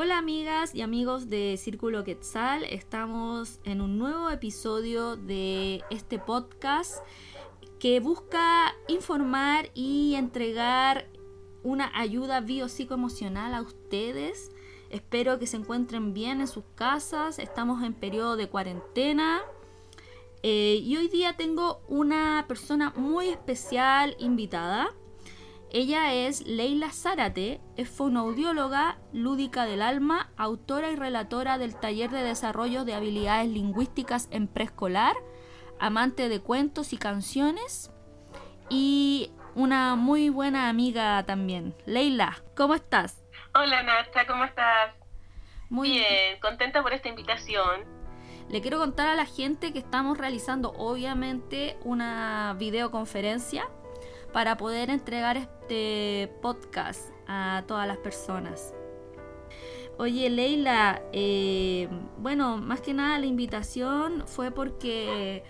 Hola amigas y amigos de Círculo Quetzal, estamos en un nuevo episodio de este podcast que busca informar y entregar una ayuda biopsicoemocional a ustedes. Espero que se encuentren bien en sus casas, estamos en periodo de cuarentena. Eh, y hoy día tengo una persona muy especial invitada. Ella es Leila Zárate, es fonoaudióloga, lúdica del alma, autora y relatora del taller de desarrollo de habilidades lingüísticas en preescolar, amante de cuentos y canciones y una muy buena amiga también. Leila, ¿cómo estás? Hola Nata, ¿cómo estás? Muy bien, contenta por esta invitación. Le quiero contar a la gente que estamos realizando obviamente una videoconferencia para poder entregar este podcast a todas las personas. Oye, Leila, eh, bueno, más que nada la invitación fue porque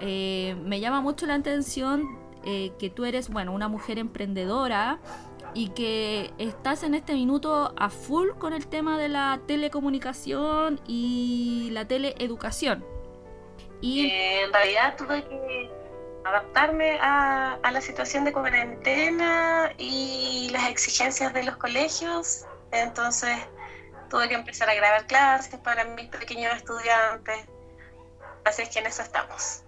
eh, me llama mucho la atención eh, que tú eres, bueno, una mujer emprendedora y que estás en este minuto a full con el tema de la telecomunicación y la teleeducación. Y en realidad tuve que adaptarme a, la situación de cuarentena y las exigencias de los colegios. Entonces tuve que empezar a grabar clases para mis pequeños estudiantes. Así es que en eso estamos.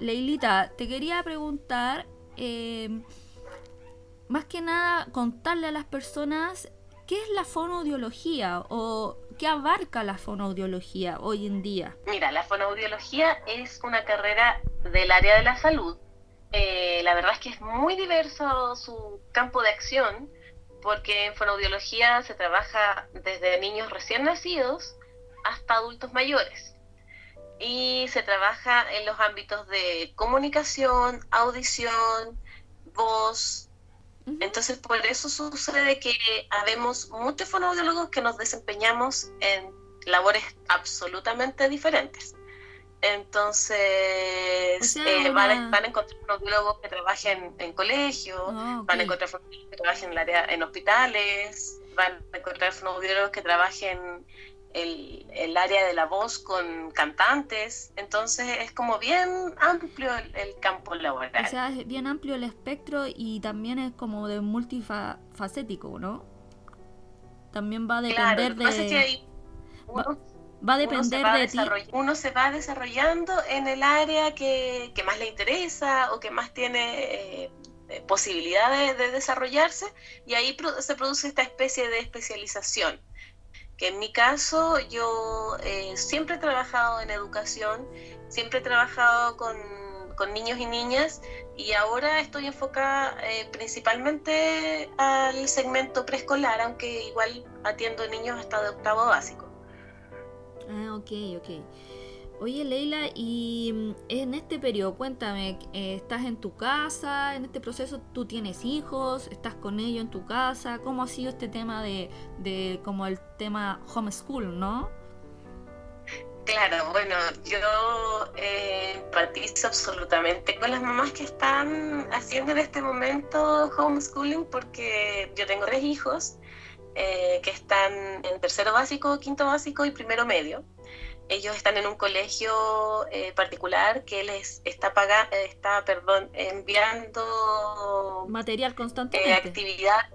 Leilita, te quería preguntar, eh, más que nada, contarle a las personas qué es la fonoaudiología o qué abarca la fonoaudiología hoy en día. Mira, la fonoaudiología es una carrera del área de la salud. Eh, la verdad es que es muy diverso su campo de acción, porque en fonoaudiología se trabaja desde niños recién nacidos hasta adultos mayores. Y se trabaja en los ámbitos de comunicación, audición, voz. Entonces, por eso sucede que habemos muchos fonoaudiólogos que nos desempeñamos en labores absolutamente diferentes. Entonces, eh, van, a, encontrar fonoaudiólogos que trabajen en colegios, ah, van a encontrar fonoaudiólogos que trabajen en, área, en hospitales, van a encontrar fonoaudiólogos que trabajen el, el área de la voz con cantantes. Entonces, es como bien amplio el, campo laboral. O sea, es bien amplio el espectro y también es como de multifacético, ¿no? También va a depender de va a depender de ti. Uno se va desarrollando en el área que, más le interesa o que más tiene eh, eh, posibilidades de desarrollarse y ahí se produce esta especie de especialización. Que en mi caso yo eh, siempre he trabajado en educación, siempre he trabajado con, con niños y niñas y ahora estoy enfocada principalmente al segmento preescolar, aunque igual atiendo niños hasta de octavo básico. Ah, ok, ok. Oye, Leila, y mm, en este periodo, cuéntame, eh, ¿estás en tu casa? ¿En este proceso tú tienes hijos? ¿Estás con ellos en tu casa? ¿Cómo ha sido este tema de, de como el tema homeschool, no? Claro, bueno, yo eh, empatizo absolutamente con las mamás que están haciendo en este momento homeschooling porque yo tengo tres hijos eh, que están en tercero básico, quinto básico y primero medio. Ellos están en un colegio eh, particular que les está paga, está, perdón, enviando material constantemente, eh, actividad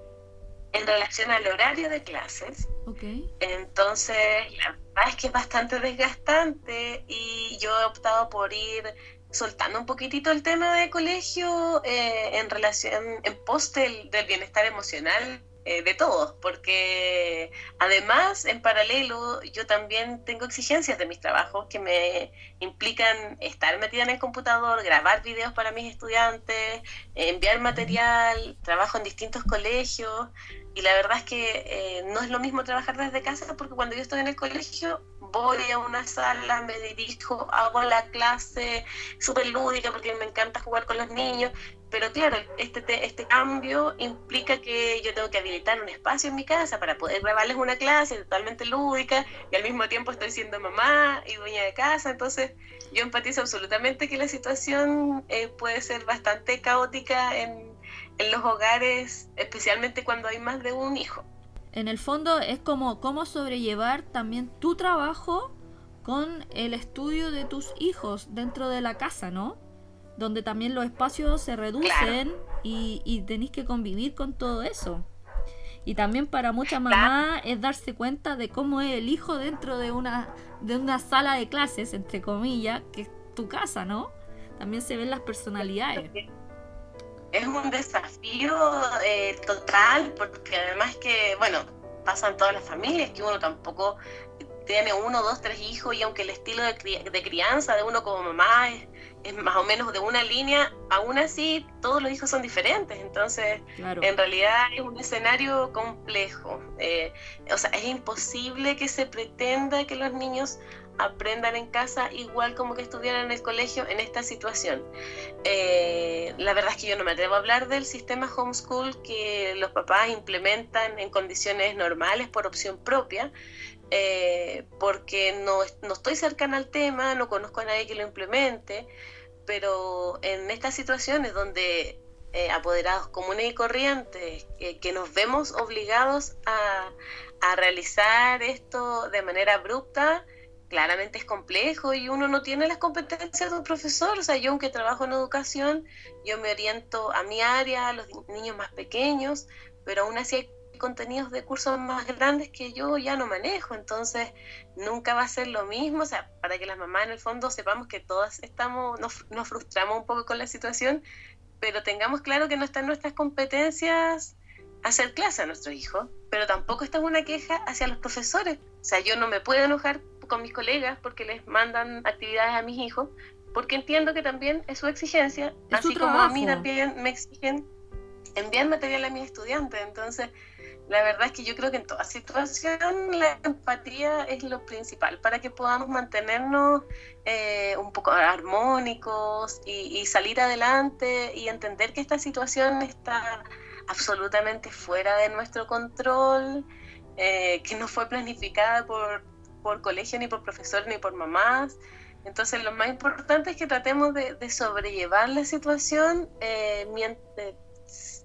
en relación al horario de clases. Okay. Entonces, la verdad es que es bastante desgastante y yo he optado por ir soltando un poquitito el tema de colegio en relación, en pos del bienestar emocional eh, de todos, porque además, en paralelo, yo también tengo exigencias de mis trabajos que me implican estar metida en el computador, grabar videos para mis estudiantes, enviar material, trabajo en distintos colegios, y la verdad es que eh, no es lo mismo trabajar desde casa, porque cuando yo estoy en el colegio, voy a una sala, me dirijo, hago la clase súper lúdica porque me encanta jugar con los niños, pero claro, este, este cambio implica que yo tengo que habilitar un espacio en mi casa para poder grabarles una clase totalmente lúdica y al mismo tiempo estoy siendo mamá y dueña de casa, entonces yo empatizo absolutamente que la situación eh, puede ser bastante caótica en, en los hogares, especialmente cuando hay más de un hijo. en el fondo es como cómo sobrellevar también tu trabajo con el estudio de tus hijos dentro de la casa, ¿no? Donde también los espacios se reducen y, y tenéis que convivir con todo eso. Y también para muchas mamás es darse cuenta de cómo es el hijo dentro de una, de una sala de clases, entre comillas, que es tu casa, ¿no? También se ven las personalidades. Es un desafío eh, total, porque además que, bueno, pasan todas las familias, que uno tampoco tiene uno, dos, tres hijos y aunque el estilo de, crianza de uno como mamá es, más o menos de una línea, aún así todos los hijos son diferentes. Entonces, en realidad es un escenario complejo. Eh, o sea, es imposible que se pretenda que los niños aprendan en casa igual como que estuvieran en el colegio en esta situación. Eh, la verdad es que yo no me atrevo a hablar del sistema homeschool que los papás implementan en condiciones normales por opción propia, eh, porque no, no estoy cercana al tema, no conozco a nadie que lo implemente, pero en estas situaciones donde eh, apoderados comunes y corrientes, que nos vemos obligados a, a, realizar esto de manera abrupta, claramente es complejo y uno no tiene las competencias de un profesor. O sea, yo aunque trabajo en educación, yo me oriento a mi área, a los niños más pequeños, pero aún así hay contenidos de cursos más grandes que yo ya no manejo, entonces nunca va a ser lo mismo, o sea, para que las mamás en el fondo sepamos que todas estamos, nos, nos frustramos un poco con la situación, pero tengamos claro que no están nuestras competencias hacer clase a nuestros hijos, pero tampoco está una queja hacia los profesores, o sea, yo no me puedo enojar con mis colegas porque les mandan actividades a mis hijos, porque entiendo que también es su exigencia, así como a mí también me exigen enviar material a mis estudiantes, entonces la verdad es que yo creo que en toda situación la empatía es lo principal para que podamos mantenernos eh, un poco armónicos y, salir adelante y entender que esta situación está absolutamente fuera de nuestro control, eh, que no fue planificada por, por colegio, ni por profesor, ni por mamás. Entonces lo más importante es que tratemos de, sobrellevar la situación eh,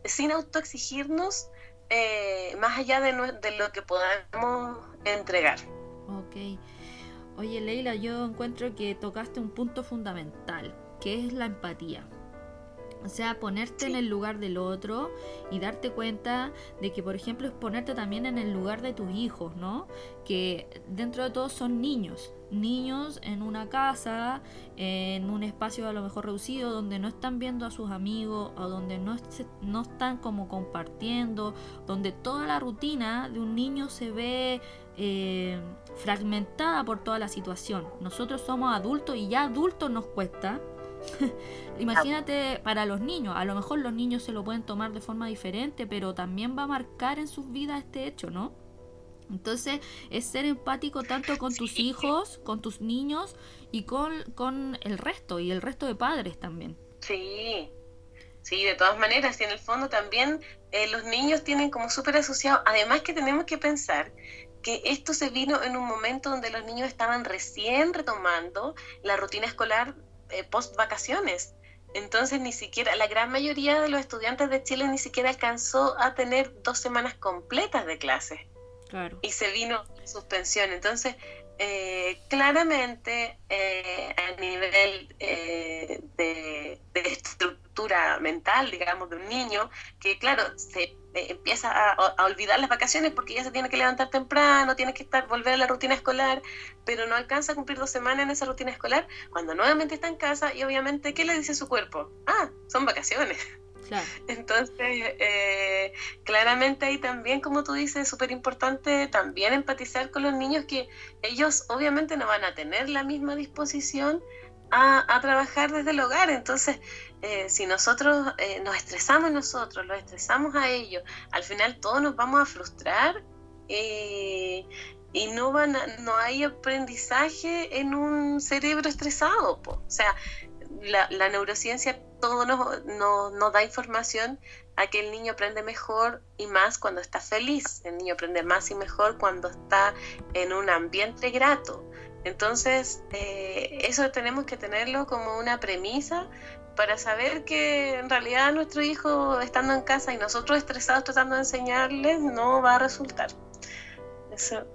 sin autoexigirnos eh, más allá de, lo que podamos entregar. Ok. Oye, Leila, yo encuentro que tocaste un punto fundamental, que es la empatía. O sea, ponerte en el lugar del otro y darte cuenta de que, por ejemplo, es ponerte también en el lugar de tus hijos, ¿no? Que dentro de todo son niños, niños en una casa, en un espacio a lo mejor reducido, donde no están viendo a sus amigos o donde no, no están como compartiendo, donde toda la rutina de un niño se ve eh, fragmentada por toda la situación. Nosotros somos adultos y ya adultos nos cuesta Imagínate para los niños, a lo mejor los niños se lo pueden tomar de forma diferente, pero también va a marcar en sus vidas este hecho, ¿no? Entonces es ser empático tanto con tus hijos, con tus niños y con, con el resto y el resto de padres también. Sí, sí, de todas maneras, y en el fondo también eh, los niños tienen como súper asociado, además que tenemos que pensar que esto se vino en un momento donde los niños estaban recién retomando la rutina escolar eh, post vacaciones. Entonces ni siquiera, la gran mayoría de los estudiantes de Chile ni siquiera alcanzó a tener dos semanas completas de clases. Claro. Y se vino suspensión. Entonces, eh, claramente eh, a nivel de, de, estructura mental, digamos, de un niño, que claro, se eh, empieza a, olvidar las vacaciones porque ya se tiene que levantar temprano, tiene que estar volver a la rutina escolar, pero no alcanza a cumplir dos semanas en esa rutina escolar, cuando nuevamente está en casa y obviamente, ¿qué le dice su cuerpo? Ah, son vacaciones. Entonces, eh, claramente ahí también, como tú dices, es súper importante también empatizar con los niños que ellos obviamente no van a tener la misma disposición a, trabajar desde el hogar. Entonces, eh, si nosotros eh, nos estresamos nosotros, los estresamos a ellos, al final todos nos vamos a frustrar eh, y no, van no hay aprendizaje en un cerebro estresado. O sea, la, la neurociencia todo nos, nos, da información a que el niño aprende mejor y más cuando está feliz. El niño aprende más y mejor cuando está en un ambiente grato. Entonces, eso tenemos que tenerlo como una premisa para saber que en realidad nuestro hijo estando en casa y nosotros estresados tratando de enseñarles no va a resultar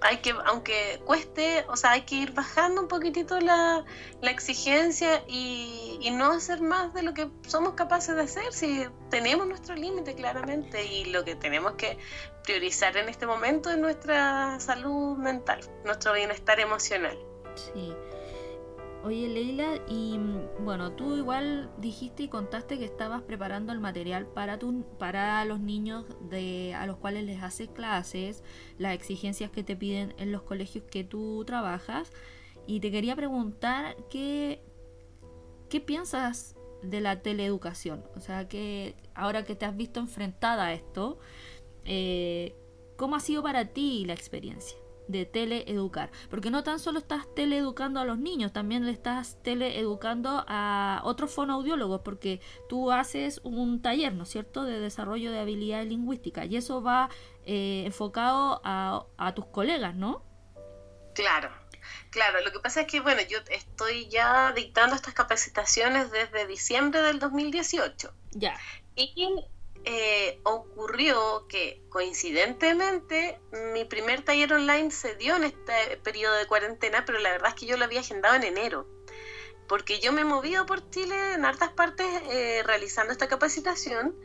hay que, aunque cueste, o sea, hay que ir bajando un poquitito la, exigencia y, no hacer más de lo que somos capaces de hacer si tenemos nuestro límite claramente y lo que tenemos que priorizar en este momento es nuestra salud mental, nuestro bienestar emocional. Sí. Oye Leila, y mm, bueno, tú igual dijiste y contaste que estabas preparando el material para tu, para los niños de a los cuales les haces clases, las exigencias que te piden en los colegios que tú trabajas, y te quería preguntar qué, qué piensas de la teleeducación, o sea que ahora que te has visto enfrentada a esto, eh, ¿cómo ha sido para ti la experiencia? De teleeducar. Porque no tan solo estás teleeducando a los niños, también le estás teleeducando a otros fonoaudiólogos, porque tú haces un taller, ¿no es cierto?, de desarrollo de habilidades lingüísticas y eso va eh, enfocado a, a tus colegas, ¿no? Claro, Claro, lo que pasa es que, bueno, yo estoy ya dictando estas capacitaciones desde diciembre del 2018. Ya. Y eh, ocurrió que coincidentemente mi primer taller online se dio en este periodo de cuarentena, pero la verdad es que yo lo había agendado en enero, porque yo me he movido por Chile en hartas partes eh, realizando esta capacitación,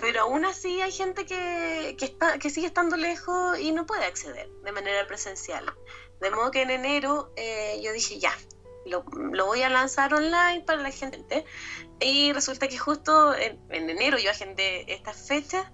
pero aún así hay gente que, que, sigue estando lejos y no puede acceder de manera presencial. De modo que en enero eh, yo dije, ya, lo, lo, voy a lanzar online para la gente. Y resulta que justo en, enero yo agendé estas fechas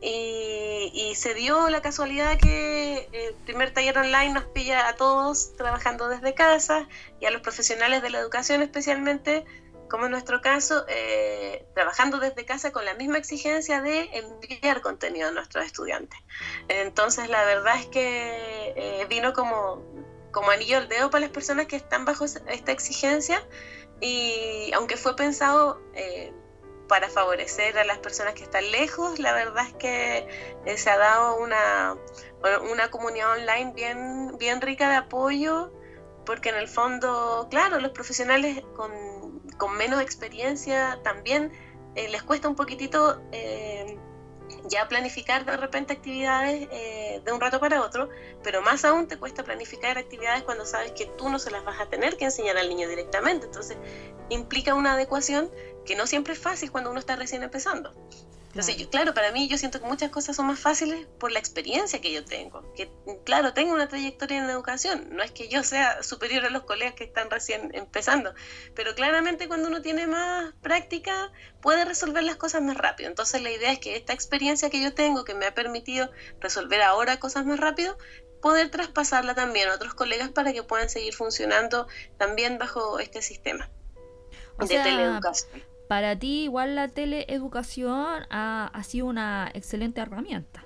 y, y, se dio la casualidad que el primer taller online nos pilla a todos trabajando desde casa y a los profesionales de la educación especialmente, como en nuestro caso, eh, trabajando desde casa con la misma exigencia de enviar contenido a nuestros estudiantes. Entonces la verdad es que eh, vino como como anillo al dedo para las personas que están bajo esta exigencia. Y aunque fue pensado eh, para favorecer a las personas que están lejos, la verdad es que eh, se ha dado una, una comunidad online bien, bien rica de apoyo porque en el fondo, claro, los profesionales con, con menos experiencia también eh, les cuesta un poquitito ya planificar de repente actividades eh, de un rato para otro, pero más aún te cuesta planificar actividades cuando sabes que tú no se las vas a tener que enseñar al niño directamente. Entonces implica una adecuación que no siempre es fácil cuando uno está recién empezando. Entonces, claro. Yo, claro, para mí yo siento que muchas cosas son más fáciles por la experiencia que yo tengo. Que, claro, tengo una trayectoria en educación. No es que yo sea superior a los colegas que están recién empezando, pero claramente cuando uno tiene más práctica puede resolver las cosas más rápido. Entonces, la idea es que esta experiencia que yo tengo, que me ha permitido resolver ahora cosas más rápido, poder traspasarla también a otros colegas para que puedan seguir funcionando también bajo este sistema de teleeducación para ti igual la teleeducación ha, ha sido una excelente herramienta.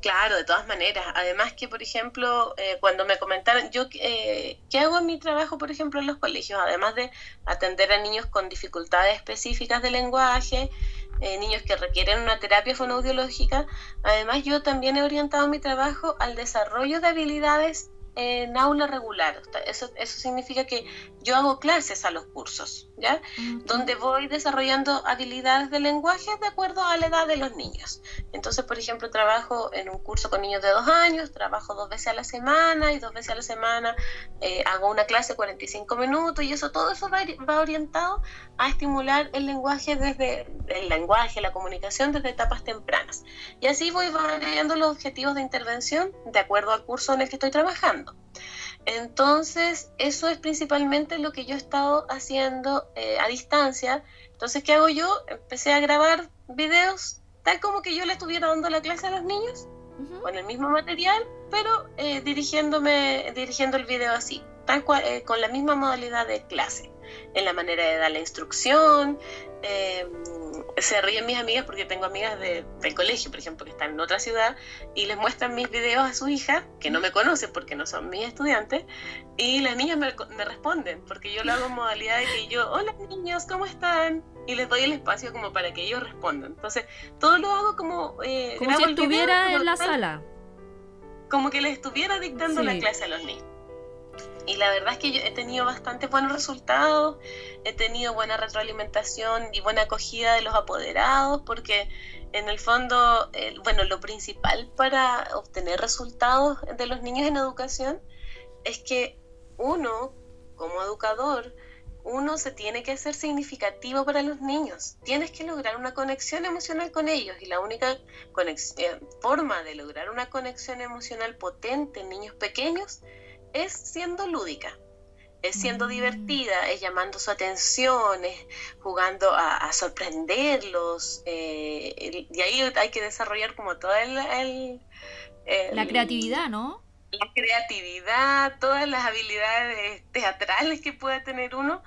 Claro, de todas maneras. Además que, por ejemplo, eh, cuando me comentaron, yo eh, qué hago en mi trabajo, por ejemplo, en los colegios, además de atender a niños con dificultades específicas de lenguaje, eh, niños que requieren una terapia fonoaudiológica, además yo también he orientado mi trabajo al desarrollo de habilidades en aula regular. Eso, eso significa que yo hago clases a los cursos, ¿ya? Donde voy desarrollando habilidades de lenguaje de acuerdo a la edad de los niños. Entonces, por ejemplo, trabajo en un curso con niños de dos años, trabajo dos veces a la semana y dos veces a la semana eh, hago una clase 45 minutos y eso, todo eso va, va orientado a estimular el lenguaje desde el lenguaje, la comunicación desde etapas tempranas. Y así voy variando los objetivos de intervención de acuerdo al curso en el que estoy trabajando. Entonces, eso es principalmente lo que yo he estado haciendo eh, a distancia. Entonces, ¿qué hago yo? Empecé a grabar videos tal como que yo le estuviera dando la clase a los niños, con el mismo material, pero eh, dirigiéndome, dirigiendo el video así, tal cual, eh, con la misma modalidad de clase, en la manera de dar la instrucción, eh, se ríen mis amigas porque tengo amigas de, del colegio, por ejemplo, que están en otra ciudad y les muestran mis videos a su hija, que no me conocen porque no son mis estudiantes, y las niñas me, responden, porque yo lo hago en modalidad de que yo, hola niños, ¿cómo están? Y les doy el espacio como para que ellos respondan. Entonces, todo lo hago como... Eh, como si estuviera en la sala. Como que les estuviera dictando la clase a los niños. Y la verdad es que yo he tenido bastante buenos resultados, he tenido buena retroalimentación y buena acogida de los apoderados, porque en el fondo, bueno, lo principal para obtener resultados de los niños en educación es que uno, como educador, uno se tiene que hacer significativo para los niños. Tienes que lograr una conexión emocional con ellos y la única eh, forma de lograr una conexión emocional potente en niños pequeños es siendo lúdica, es siendo mm. divertida, es llamando su atención, es jugando a, sorprenderlos. Eh, y ahí hay que desarrollar como toda el, la creatividad, ¿no? La creatividad, todas las habilidades teatrales que pueda tener uno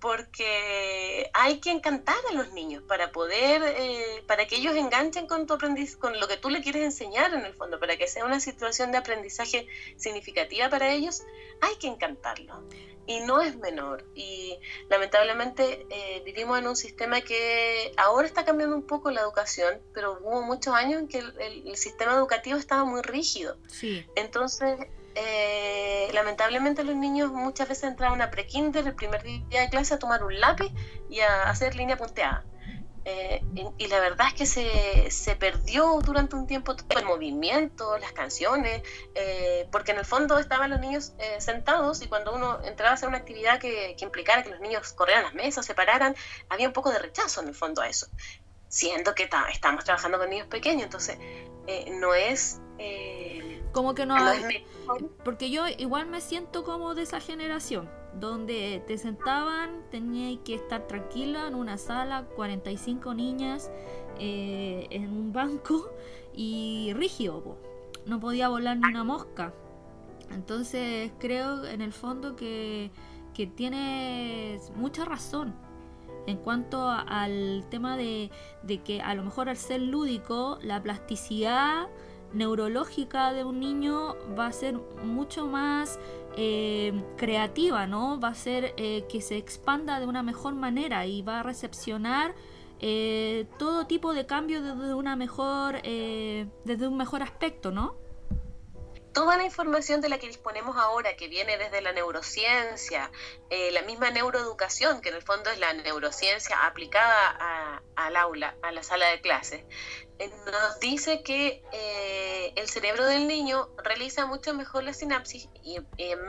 porque hay que encantar a los niños para poder, eh, para que ellos enganchen con tu aprendiz, con lo que tú le quieres enseñar en el fondo, para que sea una situación de aprendizaje significativa para ellos, hay que encantarlos. Y no es menor. Y lamentablemente eh, vivimos en un sistema que ahora está cambiando un poco la educación, pero hubo muchos años en que el, el sistema educativo estaba muy rígido. Sí. Entonces, eh, lamentablemente los niños muchas veces entraban a pre-kinder el primer día de clase a tomar un lápiz y a hacer línea punteada. Eh, y, la verdad es que se, se, perdió durante un tiempo todo el movimiento, las canciones, eh, porque en el fondo estaban los niños sentados y cuando uno entraba a hacer una actividad que, que, implicara que los niños corrieran las mesas, se pararan, había un poco de rechazo en el fondo a eso, siendo que estamos trabajando con niños pequeños, entonces no es como que no... Porque yo igual me siento como de esa generación, donde te sentaban, tenías que estar tranquila en una sala, 45 niñas eh, en un banco y rígido, no podía volar ni una mosca. Entonces creo en el fondo que, que tienes mucha razón en cuanto al tema de, de, que a lo mejor al ser lúdico, la plasticidad neurológica de un niño va a ser mucho más eh, creativa, ¿no? Va a ser eh, que se expanda de una mejor manera y va a recepcionar eh, todo tipo de cambios desde una mejor, desde un mejor aspecto, ¿no? toda la información de la que disponemos ahora, que viene desde la neurociencia, la misma neuroeducación, que en el fondo es la neurociencia aplicada al aula, a la sala de clases, nos dice que eh, el cerebro del niño realiza mucho mejor la sinapsis y,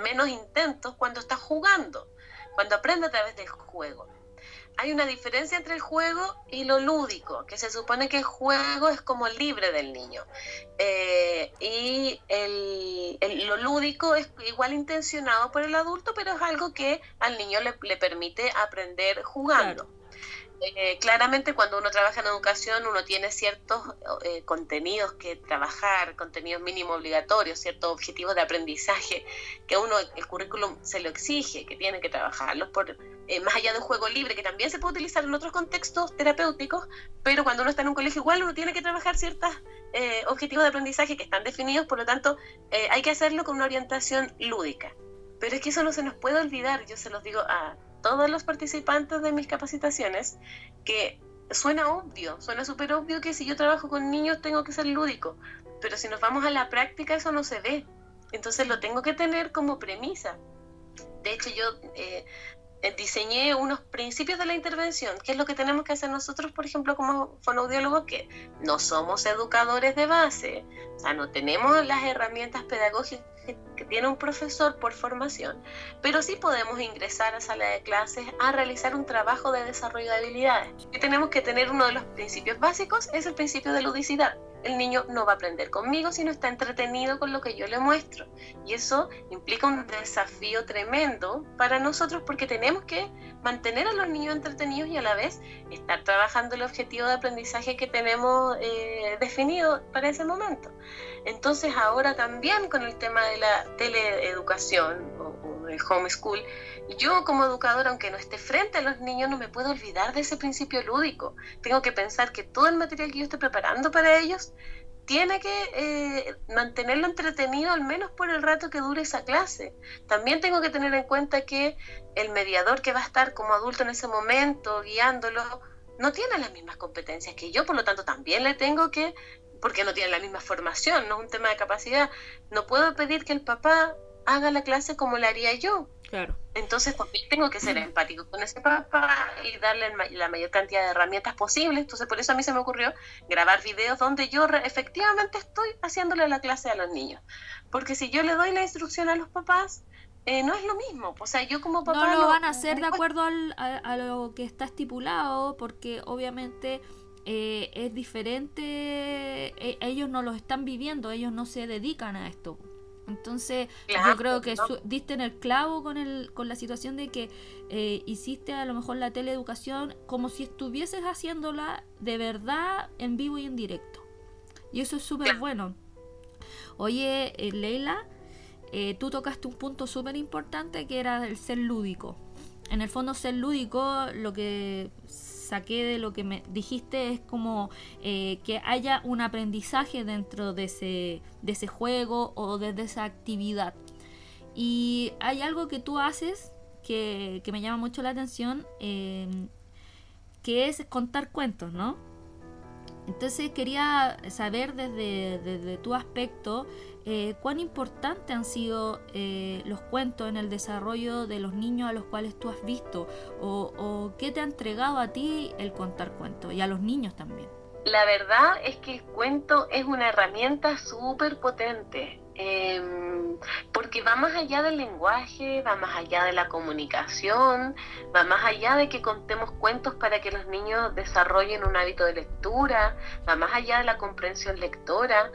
menos intentos cuando está jugando, cuando aprende a través del juego. Hay una diferencia entre el juego y lo lúdico, que se supone que el juego es como libre del niño. Eh, y lo lúdico es igual intencionado por el adulto, pero es algo que al niño le, permite aprender jugando. Eh, claramente cuando uno trabaja en educación uno tiene ciertos eh, contenidos que trabajar, contenidos mínimo obligatorios, ciertos objetivos de aprendizaje que uno, el currículum se lo exige, que tiene que trabajarlos por, eh, más allá de un juego libre que también se puede utilizar en otros contextos terapéuticos, pero cuando uno está en un colegio igual uno tiene que trabajar ciertos objetivos de aprendizaje que están definidos, por lo tanto hay que hacerlo con una orientación lúdica. Pero es que eso no se nos puede olvidar, yo se los digo a todos los participantes de mis capacitaciones que suena obvio, suena súper obvio que si yo trabajo con niños tengo que ser lúdico, pero si nos vamos a la práctica eso no se ve. Entonces lo tengo que tener como premisa. De hecho, yo eh, diseñé unos principios de la intervención, que es lo que tenemos que hacer nosotros, por ejemplo, como fonoaudiólogos, que no somos educadores de base, o sea, no tenemos las herramientas pedagógicas que tiene un profesor por formación, pero sí podemos ingresar a sala de clases a realizar un trabajo de desarrollo de habilidades. Y tenemos que tener uno de los principios básicos, es el principio de ludicidad el niño no va a aprender conmigo si no está entretenido con lo que yo le muestro. Y eso implica un desafío tremendo para nosotros porque tenemos que mantener a los niños entretenidos y a la vez estar trabajando el objetivo de aprendizaje que tenemos eh, definido para ese momento. Entonces ahora también con el tema de la teleeducación o, o el homeschool, yo como educadora, aunque no esté frente a los niños, no me puedo olvidar de ese principio lúdico. Tengo que pensar que todo el material que yo estoy preparando para ellos tiene que eh, mantenerlo entretenido al menos por el rato que dure esa clase. También tengo que tener en cuenta que el mediador que va a estar como adulto en ese momento guiándolo no tiene las mismas competencias que yo, por lo tanto también le tengo que, porque no tiene la misma formación, no es un tema de capacidad, no puedo pedir que el papá haga la clase como la haría yo. Claro. Entonces, porque tengo que ser empático con ese papá y darle la mayor cantidad de herramientas posibles. Entonces, por eso a mí se me ocurrió grabar videos donde yo efectivamente estoy haciéndole la clase a los niños. Porque si yo le doy la instrucción a los papás, eh, no es lo mismo. O sea, yo como papá... No lo van a hacer de acuerdo a, lo que está estipulado, porque obviamente eh, es diferente, e, ellos no lo están viviendo, ellos no se dedican a esto. Entonces, yo creo que diste en el clavo con, el, con la situación de que eh, hiciste a lo mejor la teleeducación como si estuvieses haciéndola de verdad en vivo y en directo. Y eso es súper bueno. Oye, Leila, eh, tú tocaste un punto súper importante que era el ser lúdico. En el fondo, ser lúdico, lo que saqué de lo que me dijiste es como eh, que haya un aprendizaje dentro de ese, de ese juego o de, esa actividad. Y hay algo que tú haces que, me llama mucho la atención, em, que es contar cuentos, ¿no? Entonces quería saber desde, tu aspecto eh, cuán importante han sido eh, los cuentos en el desarrollo de los niños a los cuales tú has visto o, qué te ha entregado a ti el contar cuentos y a los niños también. La verdad es que el cuento es una herramienta súper potente. Em, porque va más allá del lenguaje, va más allá de la comunicación, va más allá de que contemos cuentos para que los niños desarrollen un hábito de lectura, va más allá de la comprensión lectora,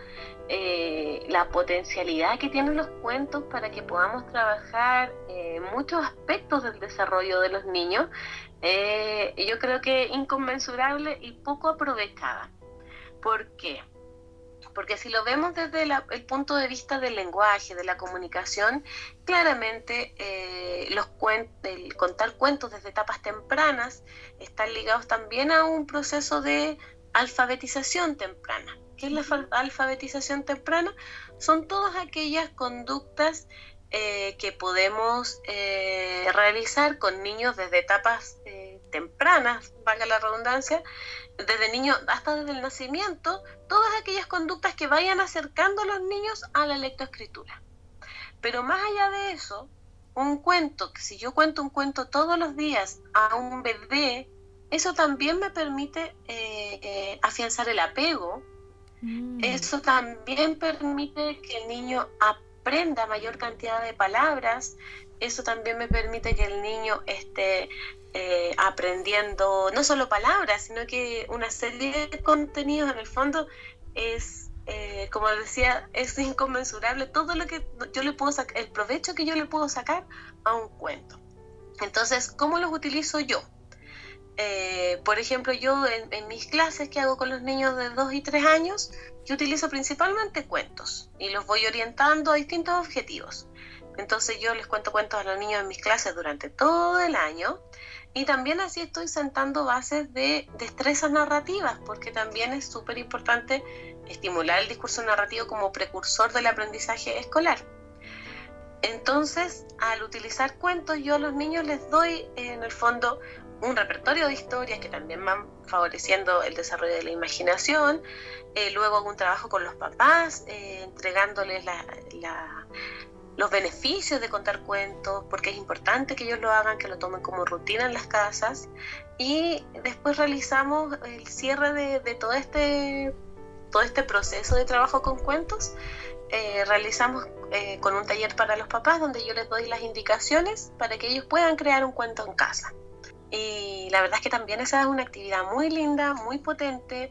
eh, la potencialidad que tienen los cuentos para que podamos trabajar eh, muchos aspectos del desarrollo de los niños, eh, yo creo que inconmensurable y poco aprovechada. ¿Por qué? Porque si lo vemos desde el punto de vista del lenguaje, de la comunicación, claramente eh, los el contar cuentos desde etapas tempranas están ligados también a un proceso de alfabetización temprana. ¿Qué es la alfabetización temprana? Son todas aquellas conductas eh, que podemos eh, realizar con niños desde etapas tempranas, valga la redundancia, desde niño hasta desde el nacimiento, todas aquellas conductas que vayan acercando a los niños a la lectoescritura. Pero más allá de eso, un cuento, que si yo cuento un cuento todos los días a un bebé, eso también me permite eh, eh, afianzar el apego, mm. eso también permite que el niño aprenda mayor cantidad de palabras, eso también me permite que el niño esté eh, aprendiendo no solo palabras, sino que una serie de contenidos en el fondo es, eh, como decía, es inconmensurable todo lo que yo le puedo sacar, el provecho que yo le puedo sacar a un cuento. Entonces, ¿cómo los utilizo yo? Eh, por ejemplo, yo en, en, mis clases que hago con los niños de 2 y 3 años, yo utilizo principalmente cuentos y los voy orientando a distintos objetivos. Entonces yo les cuento cuentos a los niños en mis clases durante todo el año y también así estoy sentando bases de destrezas narrativas, porque también es súper importante estimular el discurso narrativo como precursor del aprendizaje escolar. Entonces, al utilizar cuentos, yo a los niños les doy en el fondo un repertorio de historias que también van favoreciendo el desarrollo de la imaginación. Eh, luego un trabajo con los papás, eh, entregándoles la, los beneficios de contar cuentos, porque es importante que ellos lo hagan, que lo tomen como rutina en las casas. Y después realizamos el cierre de, todo, este, todo este proceso de trabajo con cuentos. Eh, realizamos eh, con un taller para los papás donde yo les doy las indicaciones para que ellos puedan crear un cuento en casa. Y la verdad es que también esa es una actividad muy linda, muy potente,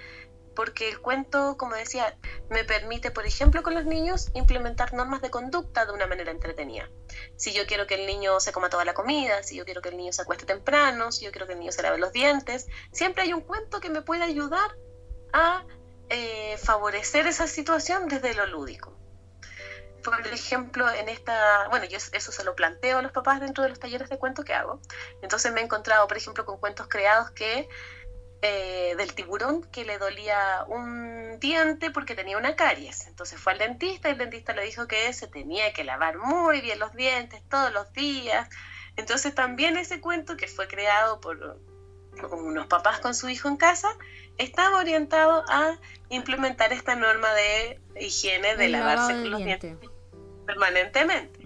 porque el cuento, como decía, me permite, por ejemplo, con los niños, implementar normas de conducta de una manera entretenida. Si yo quiero que el niño se coma toda la comida, si yo quiero que el niño se acueste temprano, si yo quiero que el niño se lave los dientes, siempre hay un cuento que me puede ayudar a eh, favorecer esa situación desde lo lúdico. Por ejemplo, en esta, bueno, yo eso se lo planteo a los papás dentro de los talleres de cuentos que hago. Entonces me he encontrado, por ejemplo, con cuentos creados que eh, del tiburón que le dolía un diente porque tenía una caries. Entonces fue al dentista y el dentista le dijo que se tenía que lavar muy bien los dientes todos los días. Entonces también ese cuento que fue creado por unos papás con su hijo en casa estaba orientado a implementar esta norma de higiene de lavarse los dientes. permanentemente.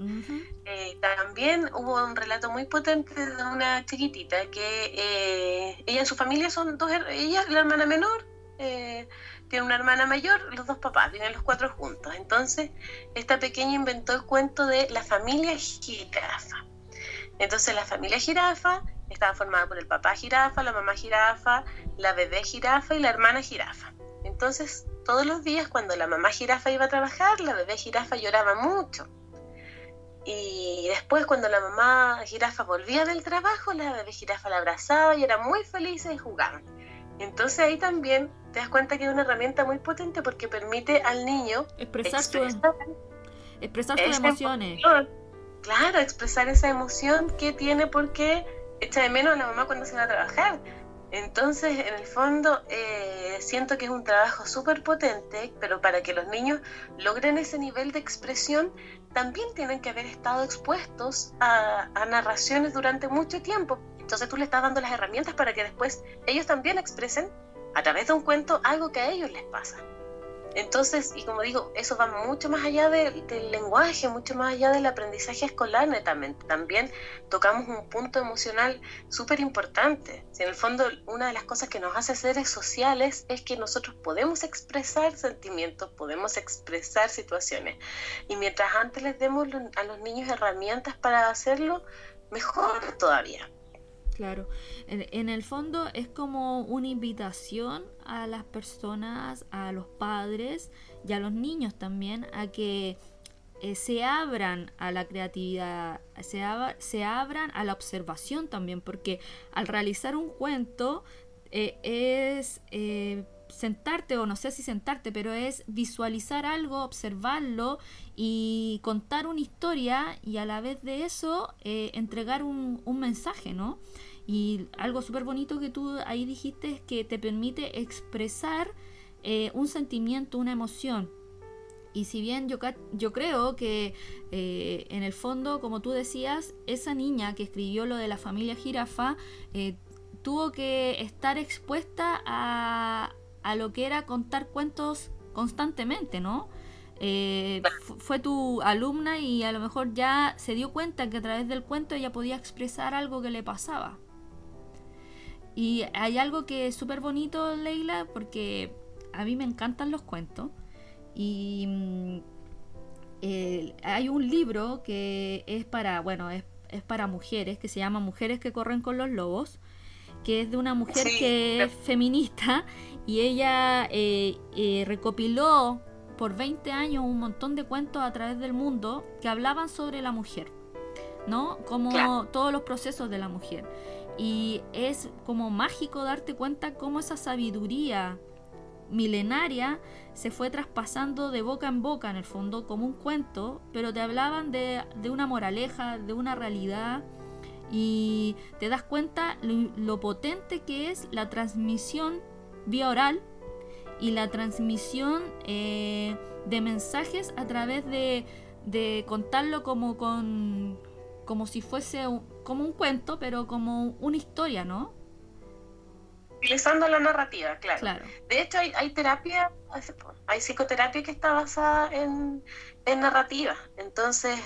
Eh, también hubo un relato muy potente de una chiquitita que eh, ella y su familia son dos, ella la hermana menor, eh, tiene una hermana mayor, los dos papás, viven los cuatro juntos. Entonces, esta pequeña inventó el cuento de la familia jirafa. Entonces, la familia jirafa estaba formada por el papá jirafa, la mamá jirafa, la bebé jirafa y la hermana jirafa. Entonces, todos los días cuando la mamá jirafa iba a trabajar, la bebé jirafa lloraba mucho. Y después cuando la mamá jirafa volvía del trabajo, la bebé jirafa la abrazaba y era muy feliz y jugaban. Entonces ahí también te das cuenta que es una herramienta muy potente porque permite al niño expresar, expresar, sus emociones. Claro, expresar esa emoción que tiene porque echa de menos a la mamá cuando se va a trabajar. Entonces, en el fondo, eh, siento que es un trabajo súper potente, pero para que los niños logren ese nivel de expresión, también tienen que haber estado expuestos a, narraciones durante mucho tiempo. Entonces tú le estás dando las herramientas para que después ellos también expresen a través de un cuento algo que a ellos les pasa. Entonces, y como digo, eso va mucho más allá del lenguaje, mucho más allá del aprendizaje escolar netamente. También tocamos un punto emocional súper importante. Si en el fondo una de las cosas que nos hace seres sociales es que nosotros podemos expresar sentimientos, podemos expresar situaciones. Y mientras antes les demos a los niños herramientas para hacerlo, mejor todavía. Claro, en, el fondo es como una invitación a las personas, a los padres y a los niños también a que eh, se abran a la creatividad, se, se, abran a la observación también, porque al realizar un cuento eh, es eh, sentarte, o no sé si sentarte, pero es visualizar algo, observarlo y contar una historia y a la vez de eso entregar un, un mensaje, ¿no? Y algo súper bonito que tú ahí dijiste es que te permite expresar eh, un sentimiento, una emoción. Y si bien yo, yo creo que eh, en el fondo, como tú decías, esa niña que escribió lo de la familia jirafa eh, tuvo que estar expuesta a, a, lo que era contar cuentos constantemente, ¿no? Fue tu alumna y a lo mejor ya se dio cuenta que a través del cuento ella podía expresar algo que le pasaba. Y hay algo que es súper bonito, Leila, porque a mí me encantan los cuentos. Y mm, hay un libro que es para, bueno, es, para mujeres, que se llama Mujeres que corren con los lobos, que es de una mujer que es feminista y ella eh, eh, recopiló por 20 años un montón de cuentos a través del mundo que hablaban sobre la mujer, ¿no? Como todos los procesos de la mujer. Y es como mágico darte cuenta cómo esa sabiduría milenaria se fue traspasando de boca en boca en el fondo como un cuento, pero te hablaban de, una moraleja, de una realidad y te das cuenta lo, potente que es la transmisión vía oral y la transmisión eh, de mensajes a través de, de contarlo como con como si fuese un, como un cuento, pero como una historia, ¿no? Utilizando la narrativa, claro. De hecho, hay, hay terapia, hay psicoterapia que está basada en, narrativa. Entonces,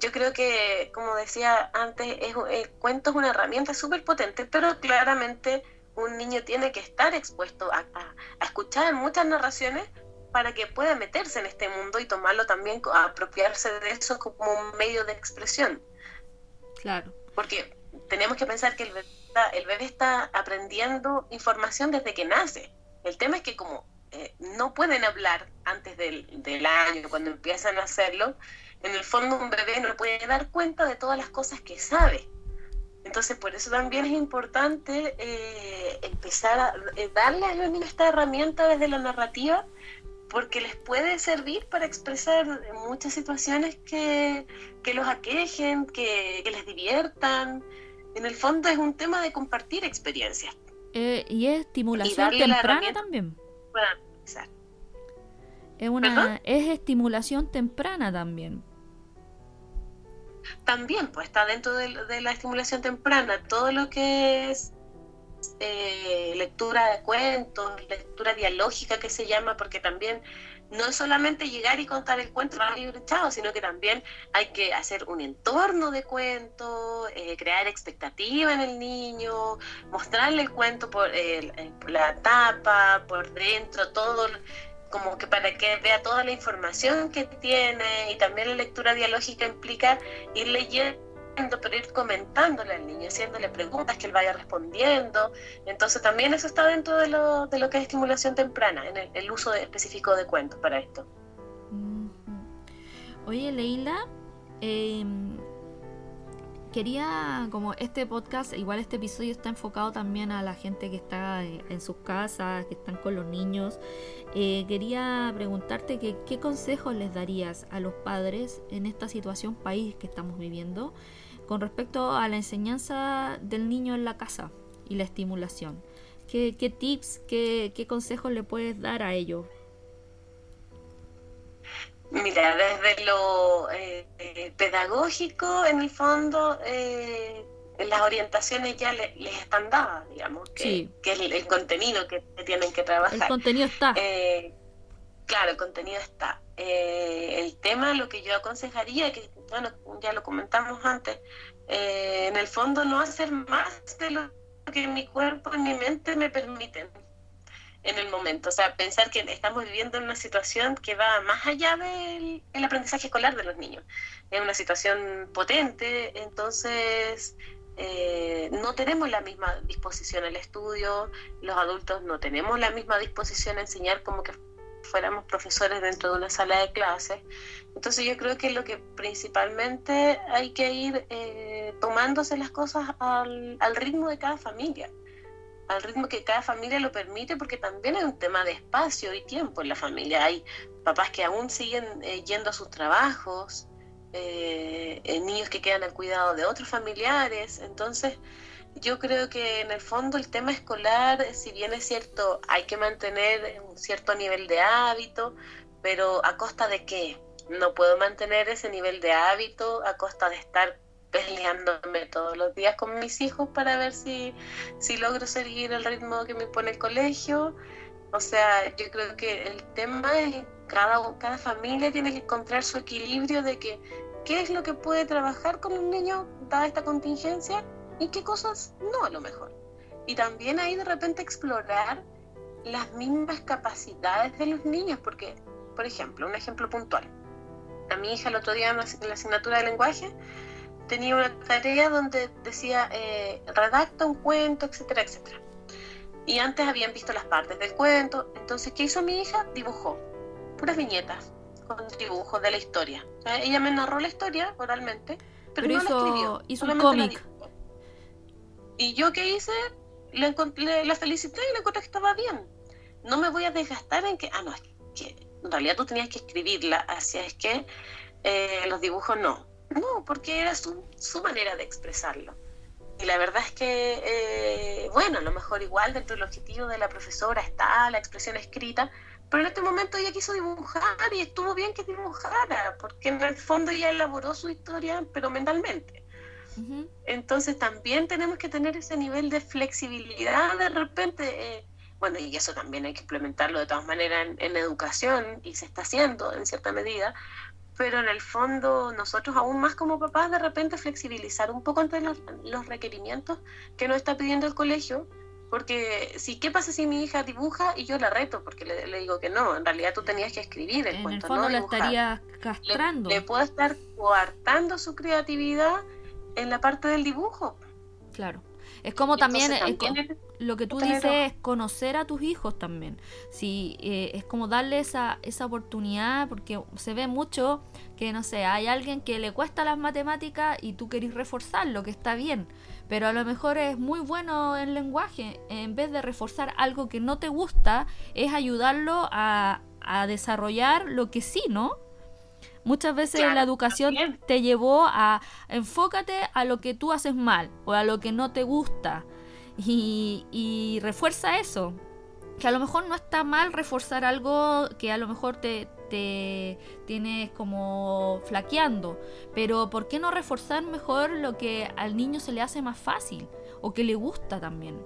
yo creo que, como decía antes, es, el cuento es una herramienta súper potente, pero claramente un niño tiene que estar expuesto a, a, escuchar muchas narraciones para que pueda meterse en este mundo y tomarlo también, apropiarse de eso como un medio de expresión. Claro. Porque tenemos que pensar que el bebé, está, aprendiendo información desde que nace. El tema es que como eh, no pueden hablar antes del, año, cuando empiezan a hacerlo, en el fondo un bebé no puede dar cuenta de todas las cosas que sabe. Entonces, por eso también es importante eh, empezar a eh, darle a los niños esta herramienta desde la narrativa, porque les puede servir para expresar muchas situaciones que, los aquejen, que, les diviertan. En el fondo es un tema de compartir experiencias. Eh, y es estimulación temprana también. Es, una, es estimulación temprana también. También, pues está dentro de, la estimulación temprana. Todo lo que es eh, lectura de cuentos, lectura dialógica que se llama, porque también no es solamente llegar y contar el cuento, chao, sino que también hay que hacer un entorno de cuento, eh, crear expectativa en el niño, mostrarle el cuento por, por la tapa, por dentro, todo como que para que vea toda la información que tiene y también la lectura dialógica implica ir leyendo pero ir comentándole al niño, haciéndole preguntas que él vaya respondiendo. Entonces también eso está dentro de lo, de lo que es estimulación temprana, en el, uso específico de cuentos para esto. Oye, Leila, eh, quería, como este podcast, igual este episodio está enfocado también a la gente que está en sus casas, que están con los niños. Eh, quería preguntarte qué consejos les darías a los padres en esta situación país que estamos viviendo con respecto a la enseñanza del niño en la casa y la estimulación. ¿Qué, tips, qué, qué consejos le puedes dar a ellos? Mira, desde lo eh, eh, pedagógico, en el fondo, eh, las orientaciones ya les están dadas, digamos, que, es el, contenido que, tienen que trabajar. El contenido está. claro, el contenido está. el tema, lo que yo aconsejaría, que bueno, ya lo comentamos antes, en el fondo no hacer más de lo que mi cuerpo y mi mente me permiten en el momento. O sea, pensar que estamos viviendo en una situación que va más allá del aprendizaje escolar de los niños. Es una situación potente, entonces eh, no tenemos la misma disposición al estudio, los adultos no tenemos la misma disposición a enseñar como que fuéramos profesores dentro de una sala de clases. Entonces yo creo que lo que principalmente hay que ir eh, tomándose las cosas al, al ritmo de cada familia al ritmo que cada familia lo permite, porque también hay un tema de espacio y tiempo en la familia. Hay papás que aún siguen eh, yendo a sus trabajos, eh, eh, niños que quedan al cuidado de otros familiares. Entonces, yo creo que en el fondo el tema escolar, si bien es cierto, hay que mantener un cierto nivel de hábito, pero ¿a costa de qué? No puedo mantener ese nivel de hábito a costa de estar peleándome todos los días con mis hijos para ver si, si logro seguir el ritmo que me pone el colegio. O sea, yo creo que el tema es cada, cada familia tiene que encontrar su equilibrio de que qué es lo que puede trabajar con un niño dada esta contingencia y qué cosas no a lo mejor. Y también ahí de repente explorar las mismas capacidades de los niños, porque, por ejemplo, un ejemplo puntual. A mi hija el otro día en la asignatura de lenguaje tenía una tarea donde decía eh, redacta un cuento, etcétera, etcétera. Y antes habían visto las partes del cuento, entonces ¿qué hizo mi hija? Dibujó puras viñetas con dibujos de la historia. ella me narró la historia oralmente, pero, no hizo, la escribió. Hizo un cómic. Y yo qué hice, la, la felicité y le encontré que estaba bien. No me voy a desgastar en que, ah, no, es que en realidad tú tenías que escribirla, así es que eh, los dibujos no no, porque era su, su manera de expresarlo. Y la verdad es que, eh, bueno, a lo mejor igual dentro del objetivo de la profesora está la expresión escrita, pero en este momento ella quiso dibujar y estuvo bien que dibujara, porque en el fondo ella elaboró su historia, pero mentalmente. Entonces también tenemos que tener ese nivel de flexibilidad de repente. Eh, bueno, y eso también hay que implementarlo de todas maneras en, en, educación y se está haciendo en cierta medida, pero en el fondo nosotros aún más como papás de repente flexibilizar un poco entre los, requerimientos que nos está pidiendo el colegio, porque si qué pasa si mi hija dibuja y yo la reto porque le, digo que no, en realidad tú tenías que escribir el en cuento, el fondo no la estaría castrando. Le, le puedo estar coartando su creatividad en la parte del dibujo. Claro. Es como también, lo que tú dices es conocer a tus hijos también. Si eh, es como darle esa, esa oportunidad, porque se ve mucho que, no sé, hay alguien que le cuesta las matemáticas y tú querés reforzarlo, que está bien. Pero a lo mejor es muy bueno el lenguaje. En vez de reforzar algo que no te gusta, es ayudarlo a, a desarrollar lo que sí, ¿no? Muchas veces la educación te llevó a enfócate a lo que tú haces mal o a lo que no te gusta y, refuerza eso. Que a lo mejor no está mal reforzar algo que a lo mejor te, te tienes como flaqueando, pero ¿por qué no reforzar mejor lo que al niño se le hace más fácil o que le gusta también?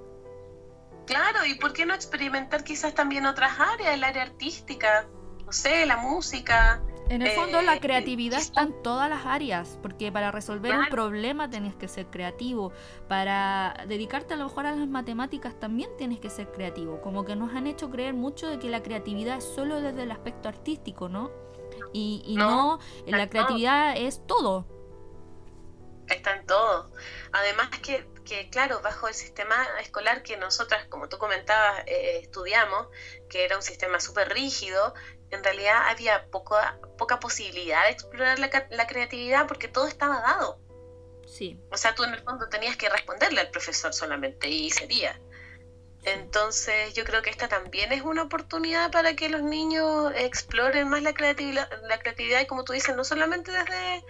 Claro, y ¿por qué no experimentar quizás también otras áreas, el área artística? no sé, la música. En el fondo la eh, creatividad está en todas las áreas, porque para resolver un problema tienes que ser creativo, para dedicarte a lo mejor a las matemáticas también tienes que ser creativo, como que nos han hecho creer mucho de que la creatividad es solo desde el aspecto artístico, ¿no? Y, no, la creatividad es todo. Está en todo. Además que, que, claro, bajo el sistema escolar que nosotras, como tú comentabas, eh, estudiamos, que era un sistema súper rígido, en realidad había poca, poca posibilidad de explorar la, creatividad porque todo estaba dado. Sí. O sea, tú en el fondo tenías que responderle al profesor solamente y sería. Entonces yo creo que esta también es una oportunidad para que los niños exploren más la creatividad, la creatividad y como tú dices, no solamente desde,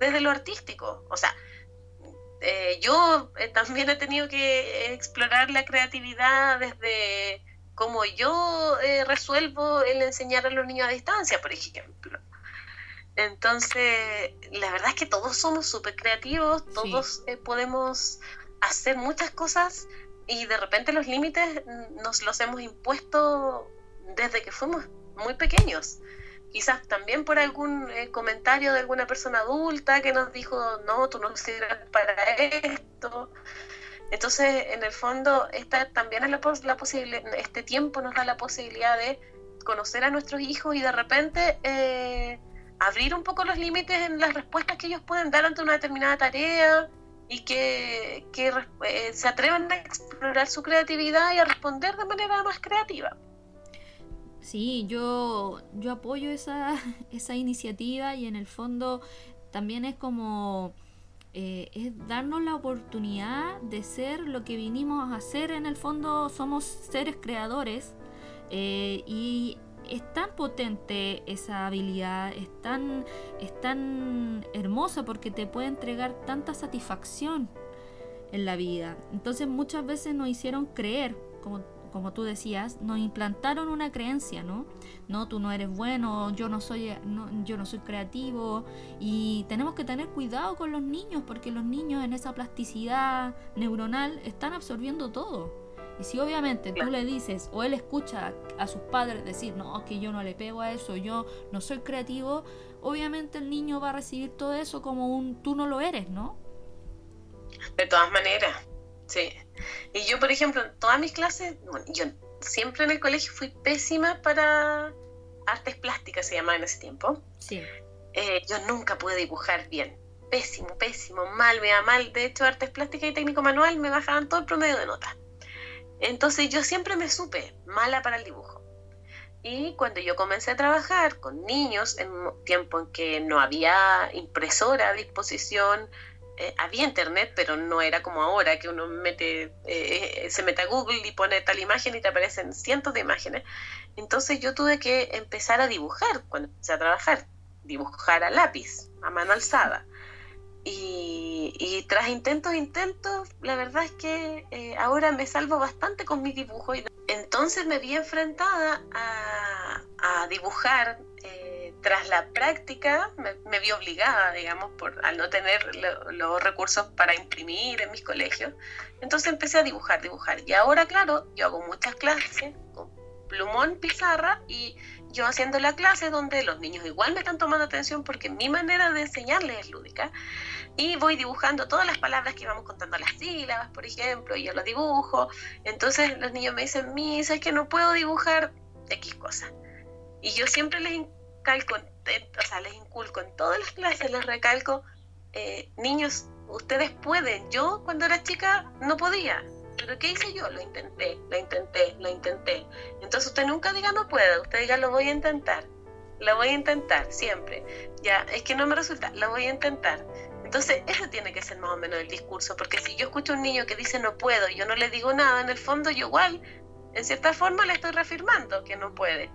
desde lo artístico. O sea, eh, yo eh, también he tenido que explorar la creatividad desde como yo eh, resuelvo el enseñar a los niños a distancia, por ejemplo. Entonces, la verdad es que todos somos súper creativos, todos eh, podemos hacer muchas cosas y de repente los límites nos los hemos impuesto desde que fuimos muy pequeños. Quizás también por algún eh, comentario de alguna persona adulta que nos dijo, no, tú no sirves para esto. Entonces, en el fondo, esta también es la, la posible, este tiempo nos da la posibilidad de conocer a nuestros hijos y de repente eh, abrir un poco los límites en las respuestas que ellos pueden dar ante una determinada tarea y que, eh, se atrevan a explorar su creatividad y a responder de manera más creativa. Sí, yo, yo apoyo esa, esa iniciativa y en el fondo también es como eh, es darnos la oportunidad de ser lo que vinimos a hacer. En el fondo somos seres creadores eh, y es tan potente esa habilidad, es tan, es tan hermosa porque te puede entregar tanta satisfacción en la vida. Entonces muchas veces nos hicieron creer, como como tú decías, nos implantaron una creencia, ¿no? No, tú no eres bueno, yo no soy, yo no soy creativo y tenemos que tener cuidado con los niños porque los niños en esa plasticidad neuronal están absorbiendo todo. Y si obviamente tú le dices o él escucha a sus padres decir, no, que yo no le pego a eso, yo no soy creativo, obviamente el niño va a recibir todo eso como un tú no lo eres, ¿no? De todas maneras, sí. Y yo, por ejemplo, en todas mis clases, yo siempre en el colegio fui pésima para artes plásticas, se llamaba en ese tiempo. Sí. Eh, yo nunca pude dibujar bien. Pésimo, pésimo, mal, me da mal. De hecho, artes plásticas y técnico manual me bajaban todo el promedio de notas. Entonces yo siempre me supe mala para el dibujo. Y cuando yo comencé a trabajar con niños, en un tiempo en que no había impresora a disposición, eh, había internet, pero no era como ahora, que uno mete, eh, se mete a Google y pone tal imagen y te aparecen cientos de imágenes. Entonces yo tuve que empezar a dibujar cuando empecé a trabajar, dibujar a lápiz, a mano alzada. Y, tras intentos, intentos, la verdad es que eh, ahora me salvo bastante con mi dibujo. Entonces me vi enfrentada a, a dibujar tras la práctica me, vi obligada, digamos, por, al no tener los recursos para imprimir en mis colegios. Entonces empecé a dibujar, dibujar. Y ahora, claro, yo hago muchas clases con plumón, pizarra y yo haciendo la clase donde los niños igual me están tomando atención porque mi manera de enseñarles es lúdica. Y voy dibujando todas las palabras que íbamos contando las sílabas, por ejemplo, y yo las dibujo. Entonces los niños me dicen, Misa, es que no puedo dibujar X cosas. Y yo siempre les calco, o sea, les inculco en todas las clases, les recalco, eh, niños, ustedes pueden. Yo cuando era chica no podía, pero ¿qué hice yo? Lo intenté, lo intenté, lo intenté. Entonces usted nunca diga no puedo, usted diga lo voy a intentar, lo voy a intentar siempre. Ya, es que no me resulta, lo voy a intentar. Entonces, eso tiene que ser más o menos el discurso, porque si yo escucho a un niño que dice no puedo yo no le digo nada, en el fondo yo igual, en cierta forma, le estoy reafirmando que no puede.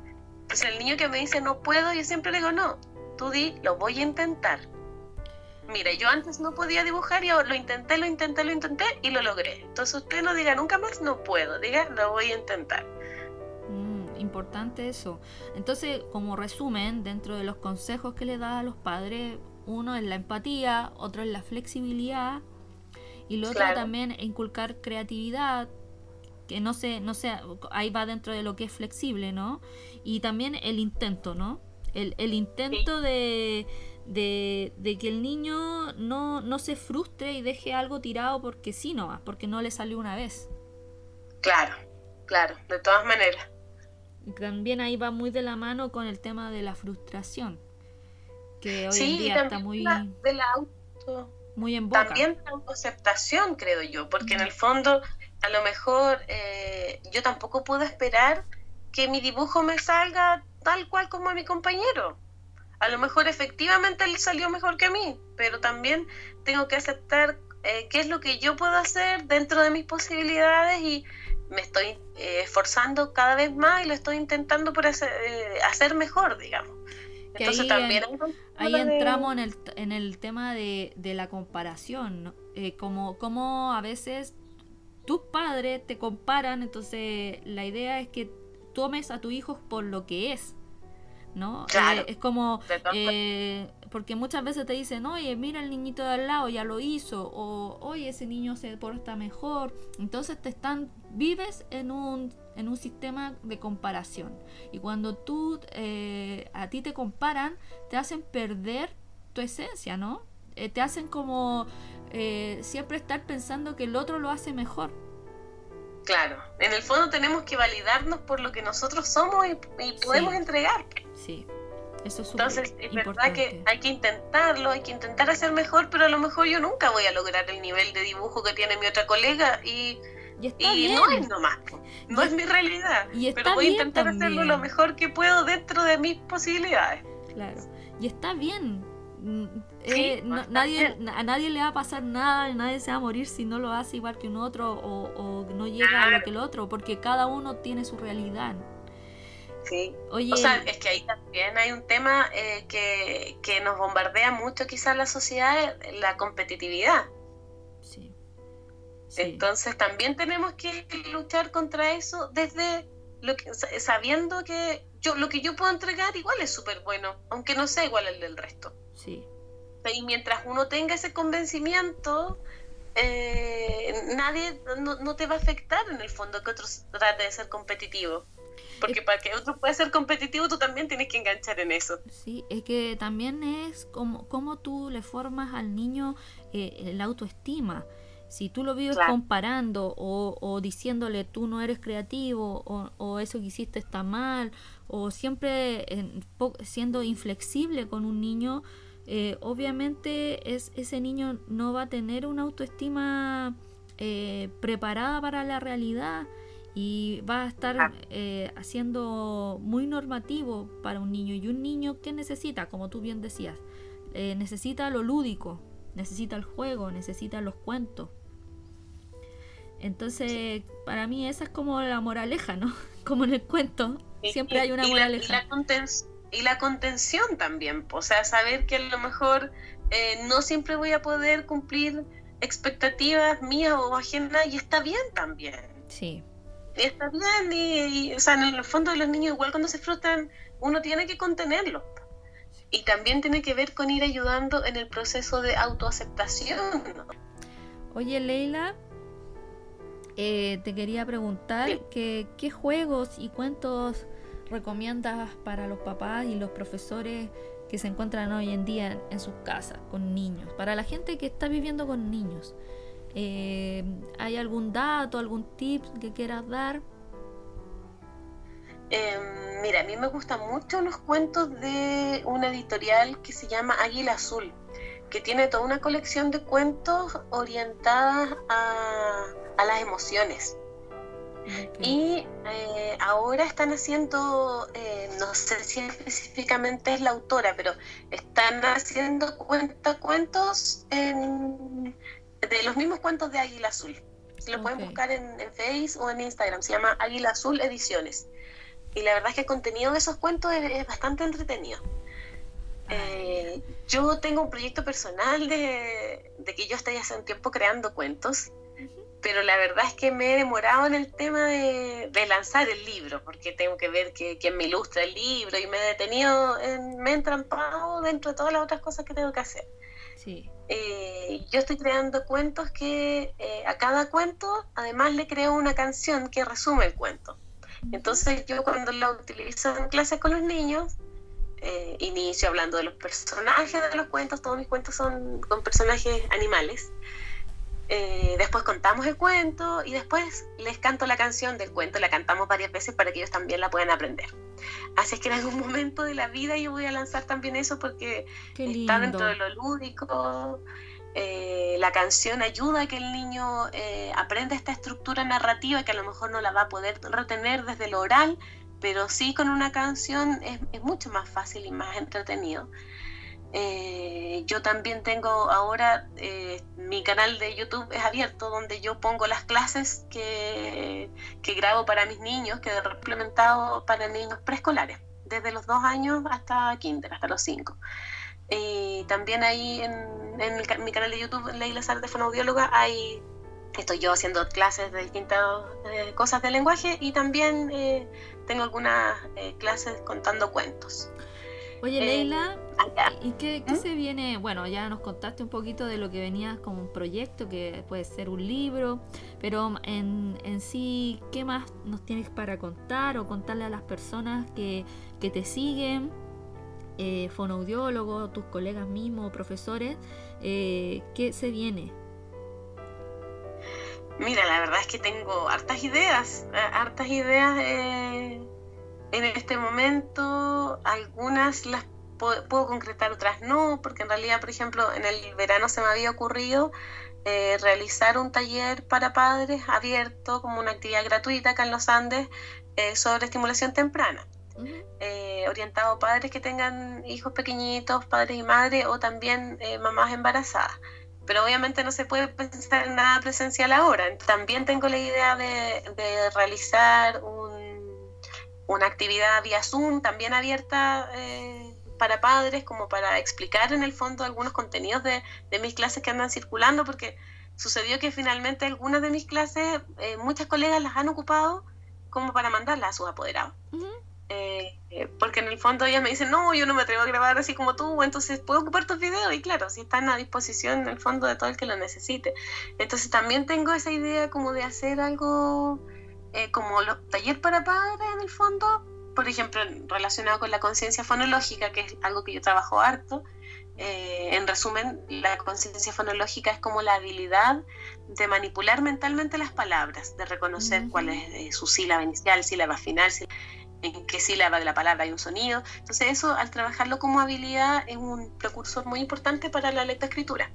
Pues el niño que me dice no puedo, yo siempre le digo no, tú di, lo voy a intentar. Mira, yo antes no podía dibujar y lo intenté, lo intenté, lo intenté y lo logré. Entonces usted no diga nunca más no puedo, diga lo voy a intentar. Mm, importante eso. Entonces, como resumen, dentro de los consejos que le da a los padres, uno es la empatía, otro es la flexibilidad y lo otro también inculcar creatividad, que no se, no sea, ahí va dentro de lo que es flexible, ¿no? Y también el intento, ¿no? El, el intento de, de, de, que el niño no, no se frustre y deje algo tirado porque sí no, porque no le salió una vez. Claro, claro, de todas maneras. También ahí va muy de la mano con el tema de la frustración, que hoy en día está muy... de la auto, muy en boca. También la autoaceptación, creo yo, porque en el fondo a lo mejor eh, yo tampoco puedo esperar que mi dibujo me salga tal cual como a mi compañero. A lo mejor efectivamente él salió mejor que a mí, pero también tengo que aceptar eh, qué es lo que yo puedo hacer dentro de mis posibilidades y me estoy eh, esforzando cada vez más y lo estoy intentando por hacer, hacer mejor, digamos. Entonces ahí, también ahí entramos en el, en el tema de, de la comparación, como, como a veces tus padres te comparan, entonces la idea es que tomes a tu hijo por lo que es, ¿no? Claro. Eh, es como, eh, porque muchas veces te dicen, oye, mira el niñito de al lado, ya lo hizo, o oye, ese niño se porta mejor, entonces te están, vives en un, en un sistema de comparación, y cuando tú, eh, a ti te comparan, te hacen perder tu esencia, ¿no? te hacen como eh, siempre estar pensando que el otro lo hace mejor. Claro, en el fondo tenemos que validarnos por lo que nosotros somos y, podemos entregar. Sí, eso es Entonces, es verdad que hay que intentarlo, hay que intentar hacer mejor, pero a lo mejor yo nunca voy a lograr el nivel de dibujo que tiene mi otra colega y, y, no es nomás, no es mi realidad. pero voy a intentar hacerlo lo mejor que puedo dentro de mis posibilidades. Claro, y está bien, Eh, nadie, a nadie le va a pasar nada, nadie se va a morir si no lo hace igual que un otro o, no llega a lo que el otro, porque cada uno tiene su realidad. Sí. Oye, o sea, es que ahí también hay un tema eh, que, que, nos bombardea mucho quizás la sociedad, la competitividad. Sí. Entonces también tenemos que luchar contra eso desde lo que, sabiendo que yo lo que yo puedo entregar igual es súper bueno, aunque no sea igual al del resto. Sí. Y mientras uno tenga ese convencimiento, eh, nadie no, te va a afectar en el fondo que otros trate de ser competitivo. Porque para que otro pueda ser competitivo, tú también tienes que enganchar en eso. Sí, es que también es como, como tú le formas al niño eh, la autoestima. Si tú lo vives comparando o, o, diciéndole tú no eres creativo o, o, eso que hiciste está mal o siempre siendo inflexible con un niño, eh, obviamente es, ese niño no va a tener una autoestima eh, preparada para la realidad y va a estar ah. eh, haciendo muy normativo para un niño. Y un niño que necesita, como tú bien decías, necesita lo lúdico, necesita el juego, necesita los cuentos. Entonces, para mí esa es como la moraleja, ¿no? Como en el cuento, siempre hay una moraleja y la contención también, o sea, saber que a lo mejor eh, no siempre voy a poder cumplir expectativas mías o ajenas y está bien también. Sí. Y está bien, y, o sea, en el fondo de los niños igual cuando se frustran, uno tiene que contenerlo. Y también tiene que ver con ir ayudando en el proceso de autoaceptación. Oye, Leila, eh, te quería preguntar que, qué juegos y cuentos recomiendas para los papás y los profesores que se encuentran hoy en día en, sus casas con niños? Para la gente que está viviendo con niños, eh, ¿hay algún dato, algún tip que quieras dar? Em, mira, a mí me gustan mucho los cuentos de una editorial que se llama Águila Azul, que tiene toda una colección de cuentos orientadas a, a las emociones. Y eh, ahora están haciendo, eh, no sé si específicamente es la autora, pero están haciendo cuenta cuentos de los mismos cuentos de Águila Azul. Lo pueden buscar en, en Facebook o en Instagram. Se llama Águila Azul Ediciones. Y la verdad es que el contenido de esos cuentos es, bastante entretenido. Eh, yo tengo un proyecto personal de, de que yo estoy hace un tiempo creando cuentos pero la verdad es que me he demorado en el tema de, lanzar el libro, porque tengo que ver que, quién me ilustra el libro y me he detenido, en, me he entrampado dentro de todas las otras cosas que tengo que hacer. Sí. Eh, yo estoy creando cuentos que eh, a cada cuento además le creo una canción que resume el cuento. Entonces yo cuando lo utilizo en clases con los niños, eh, inicio hablando de los personajes de los cuentos, todos mis cuentos son con personajes animales. Eh, después contamos el cuento y después les canto la canción del cuento, la cantamos varias veces para que ellos también la puedan aprender. Así es que en algún momento de la vida yo voy a lanzar también eso porque está dentro de lo lúdico. Eh, la canción ayuda a que el niño eh, aprenda esta estructura narrativa que a lo mejor no la va a poder retener desde lo oral, pero sí con una canción es, es mucho más fácil y más entretenido. Eh, yo también tengo ahora eh, mi canal de YouTube es abierto donde yo pongo las clases que, grabo para mis niños, que he implementado para niños preescolares, desde los dos años hasta kinder, hasta los cinco. Y también ahí en, mi, canal de YouTube, Leila de Fonoaudióloga, hay, estoy yo haciendo clases de distintas eh, cosas de lenguaje y también tengo algunas clases contando cuentos. Oye, Leila, ¿Y qué, ¿Mm? se viene? Bueno, ya nos contaste un poquito de lo que venía como un proyecto, que puede ser un libro, pero en, en sí, ¿qué más nos tienes para contar o contarle a las personas que, que te siguen? Eh, fonoaudiólogos, tus colegas mismos, profesores, eh, ¿qué se viene? Mira, la verdad es que tengo hartas ideas, eh, hartas ideas en este momento, algunas las puedo, concretar, otras no, porque en realidad, por ejemplo, en el verano se me había ocurrido eh, realizar un taller para padres abierto como una actividad gratuita acá en los Andes eh, sobre estimulación temprana. Eh, orientado a padres que tengan hijos pequeñitos, padres y madres, o también mamás embarazadas. Pero obviamente no se puede pensar en nada presencial ahora. También tengo la idea de, de realizar un, una actividad vía Zoom, también abierta para padres como para explicar en el fondo algunos contenidos de, mis clases que andan circulando, porque sucedió que finalmente algunas de mis clases, eh, muchas colegas las han ocupado como para mandarlas a sus apoderados. Eh, eh, porque en el fondo ellas me dicen, no, yo no me atrevo a grabar así como tú, entonces puedo ocupar tus videos y claro, si están a disposición en el fondo de todo el que lo necesite. Entonces también tengo esa idea como de hacer algo como los taller para padres en el fondo, por ejemplo, relacionado con la conciencia fonológica, que es algo que yo trabajo harto, eh, en resumen, la conciencia fonológica es como la habilidad de manipular mentalmente las palabras, de reconocer cuál es eh, su sílaba inicial, sílaba final, en qué sílaba de la palabra hay un sonido. Entonces eso, al trabajarlo como habilidad, es un precursor muy importante para la lectoescritura.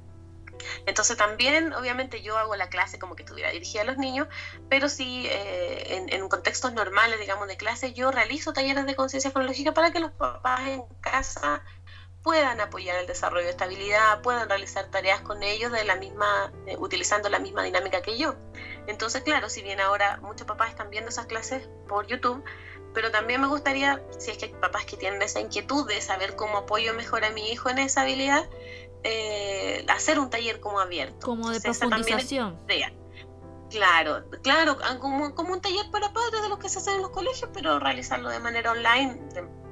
Entonces también, obviamente, yo hago la clase como que estuviera dirigida a los niños, pero sí eh, en, contextos normales, digamos, de clase, yo realizo talleres de conciencia fonológica para que los papás en casa puedan apoyar el desarrollo de estabilidad, puedan realizar tareas con ellos de la misma, eh, utilizando la misma dinámica que yo. Entonces, claro, si bien ahora muchos papás están viendo esas clases por YouTube, pero también me gustaría, si es que hay papás que tienen esa inquietud de saber cómo apoyo mejor a mi hijo en esa habilidad, eh, hacer un taller como abierto. Como de profundización. Claro, claro, como, como, un taller para padres de los que se hacen en los colegios, pero realizarlo de manera online,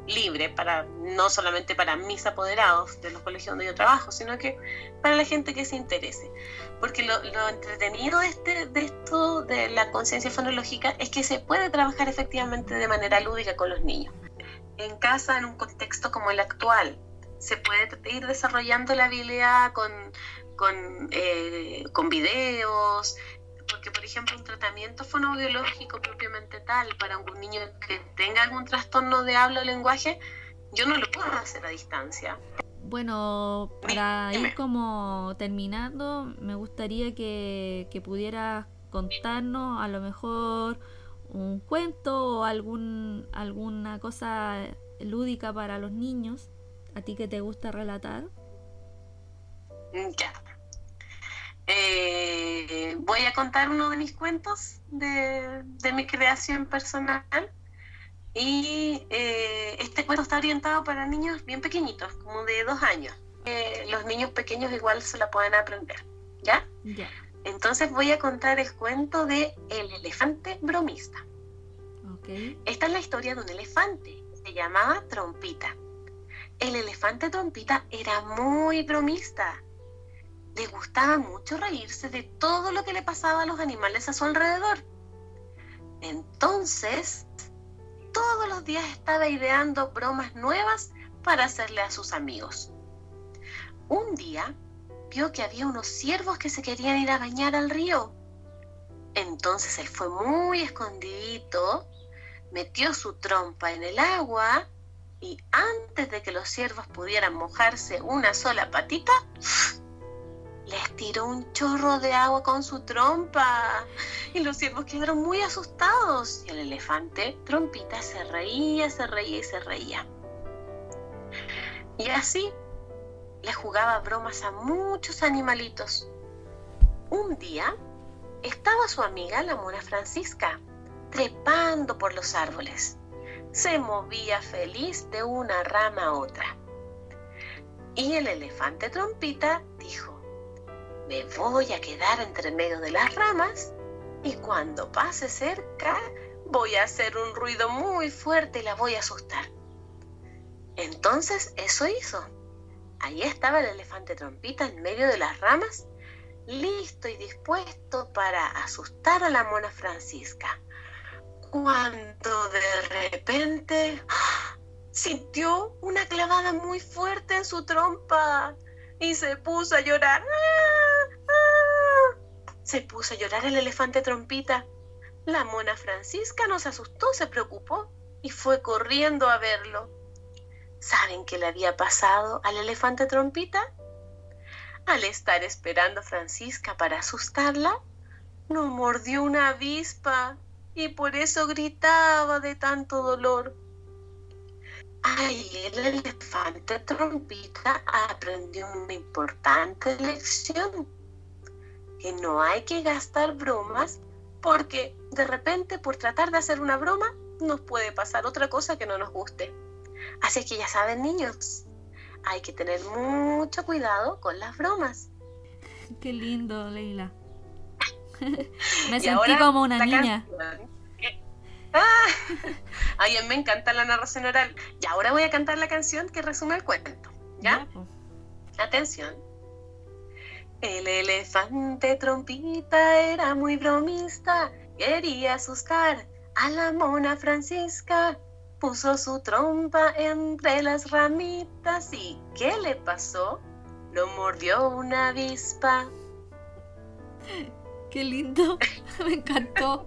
libre, para no solamente para mis apoderados de los colegios donde yo trabajo, sino que para la gente que se interese. Porque lo, lo entretenido de, este, de esto, de la conciencia fonológica, es que se puede trabajar efectivamente de manera lúdica con los niños. En casa, en un contexto como el actual, se puede ir desarrollando la habilidad con, con, eh, con videos, porque por ejemplo un tratamiento fonoaudiológico propiamente tal para un niño que tenga algún trastorno de habla o lenguaje, yo no lo puedo hacer a distancia. Bueno, para ir como terminando, me gustaría que, que pudieras contarnos a lo mejor un cuento o algún, alguna cosa lúdica para los niños ¿A ti que te gusta relatar? Mm, ya. Eh, voy a contar uno de mis cuentos de, mi creación personal. Y eh, este cuento está orientado para niños bien pequeñitos, como de dos años. Eh, los niños pequeños igual se la pueden aprender. ¿Ya? Ya. Entonces voy a contar el cuento de El elefante bromista. Esta es la historia de un elefante. Se llamaba Trompita. El elefante Trompita era muy bromista. Le gustaba mucho reírse de todo lo que le pasaba a los animales a su alrededor. Entonces, todos los días estaba ideando bromas nuevas para hacerle a sus amigos. Un día vio que había unos ciervos que se querían ir a bañar al río. Entonces él fue muy escondidito, metió su trompa en el agua y antes de que los ciervos pudieran mojarse una sola patita, les tiró un chorro de agua con su trompa. Y los ciervos quedaron muy asustados. Y el elefante, trompita, se reía, se reía y se reía. Y así le jugaba bromas a muchos animalitos. Un día estaba su amiga la mona Francisca trepando por los árboles. Se movía feliz de una rama a otra. Y el elefante trompita dijo, me voy a quedar entre medio de las ramas y cuando pase cerca voy a hacer un ruido muy fuerte y la voy a asustar. Entonces eso hizo Ahí estaba el elefante trompita en medio de las ramas, listo y dispuesto para asustar a la mona Francisca. Cuando de repente sintió una clavada muy fuerte en su trompa y se puso a llorar. Se puso a llorar el elefante trompita. La mona Francisca no se asustó, se preocupó y fue corriendo a verlo. ¿Saben qué le había pasado al elefante trompita? Al estar esperando a Francisca para asustarla, no mordió una avispa y por eso gritaba de tanto dolor. Ahí el elefante trompita aprendió una importante lección, que no hay que gastar bromas porque de repente por tratar de hacer una broma nos puede pasar otra cosa que no nos guste. Así que ya saben, niños, hay que tener mucho cuidado con las bromas. Qué lindo, Leila. me sentí como una niña. Ah, a mí me encanta la narración oral. Y ahora voy a cantar la canción que resume el cuento. ¿Ya? Atención. El elefante trompita era muy bromista, quería asustar a la mona Francisca puso su trompa entre las ramitas y ¿qué le pasó? Lo mordió una avispa. Qué lindo, me encantó.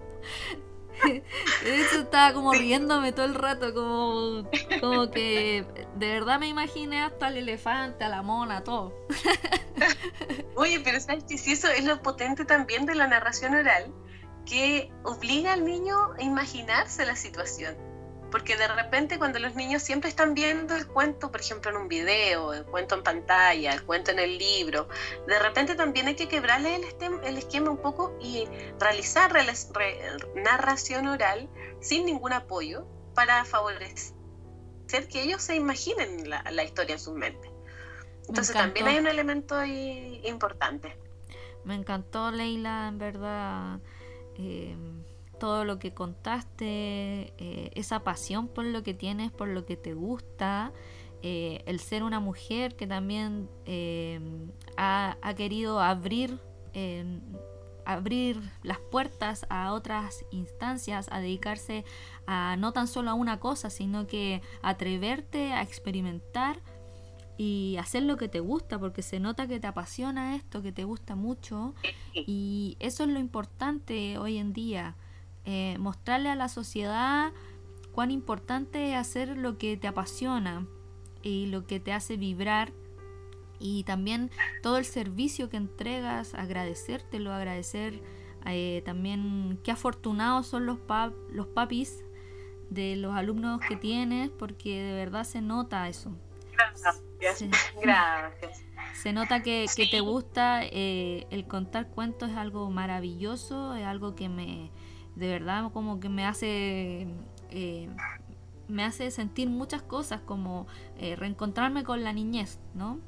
Eso estaba como riéndome todo el rato, como, como que de verdad me imaginé hasta el elefante, a la mona, todo. Oye, pero sabes que si eso es lo potente también de la narración oral, que obliga al niño a imaginarse la situación porque de repente cuando los niños siempre están viendo el cuento, por ejemplo en un video, el cuento en pantalla, el cuento en el libro, de repente también hay que quebrarle el, el esquema un poco y realizar narración oral sin ningún apoyo para favorecer que ellos se imaginen la, historia en su mente. Entonces también hay un elemento ahí importante. Me encantó Leila, en verdad. Eh, todo lo que contaste, eh, esa pasión por lo que tienes, por lo que te gusta, eh, el ser una mujer que también eh, ha, querido abrir, abrir las puertas a otras instancias, a dedicarse a no tan solo a una cosa, sino que atreverte a experimentar y hacer lo que te gusta, porque se nota que te apasiona esto, que te gusta mucho, y eso es lo importante hoy en día. Eh, mostrarle a la sociedad cuán importante es hacer lo que te apasiona y lo que te hace vibrar y también todo el servicio que entregas, agradecértelo, agradecer eh, también qué afortunados son los, los papis de los alumnos que tienes, porque de verdad se nota eso. Gracias. Gracias. Se nota que, te gusta eh, el contar cuentos, es algo maravilloso, es algo que me, de verdad como que me hace eh, me hace sentir muchas cosas como eh, reencontrarme con la niñez, ¿no?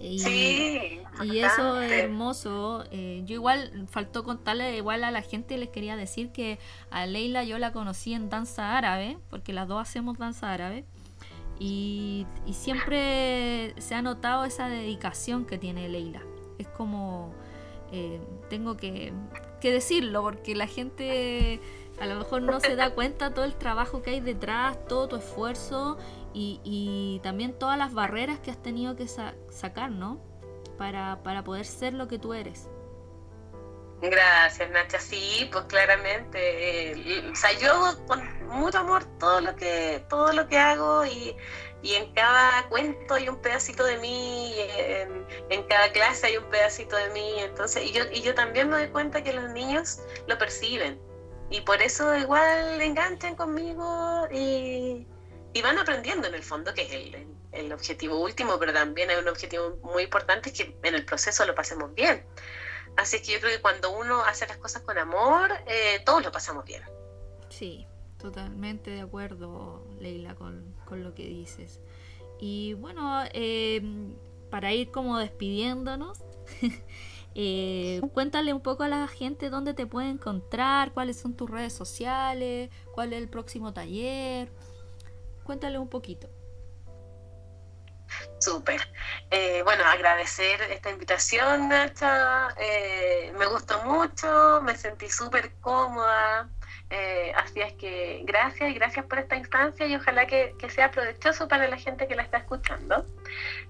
Y, Sí, y eso es hermoso. Eh, yo igual, faltó contarle igual a la gente, les quería decir que a Leila yo la conocí en danza árabe, porque las dos hacemos danza árabe. Y, y siempre se ha notado esa dedicación que tiene Leila. Es como, eh, tengo que, que decirlo, porque la gente a lo mejor no se da cuenta todo el trabajo que hay detrás, todo tu esfuerzo y, también todas las barreras que has tenido que sa- sacar, ¿no? Para, para poder ser lo que tú eres. Gracias, Nacha. Sí, pues claramente. eh, o sea, yo con mucho amor todo lo que, todo lo que hago y, y en cada cuento hay un pedacito de mí, en, en cada clase hay un pedacito de mí. Entonces, y yo, y yo también me doy cuenta que los niños lo perciben. Y por eso igual enganchan conmigo y, y van aprendiendo en el fondo, que es el, el objetivo último, pero también hay un objetivo muy importante, es que en el proceso lo pasemos bien. Así que yo creo que cuando uno hace las cosas con amor, eh, todos lo pasamos bien. Sí, totalmente de acuerdo, Leila, con, lo que dices. Y bueno, eh, para ir como despidiéndonos, eh, cuéntale un poco a la gente dónde te puede encontrar, cuáles son tus redes sociales, cuál es el próximo taller. Cuéntale un poquito. Súper. Eh, bueno, agradecer esta invitación, Nacha. Me gustó mucho, me sentí súper cómoda. Eh, así es que gracias y gracias por esta instancia y ojalá que, que sea provechoso para la gente que la está escuchando.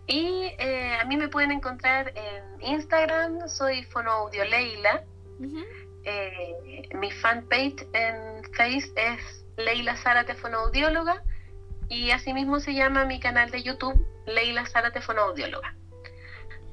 Y eh, a mí me pueden encontrar en Instagram, soy Fonoaudio Leila. Ujú. Eh, mi fanpage en Face es Leila Zárate Fonoaudióloga y asimismo se llama mi canal de YouTube Leila Zárate Fonoaudióloga.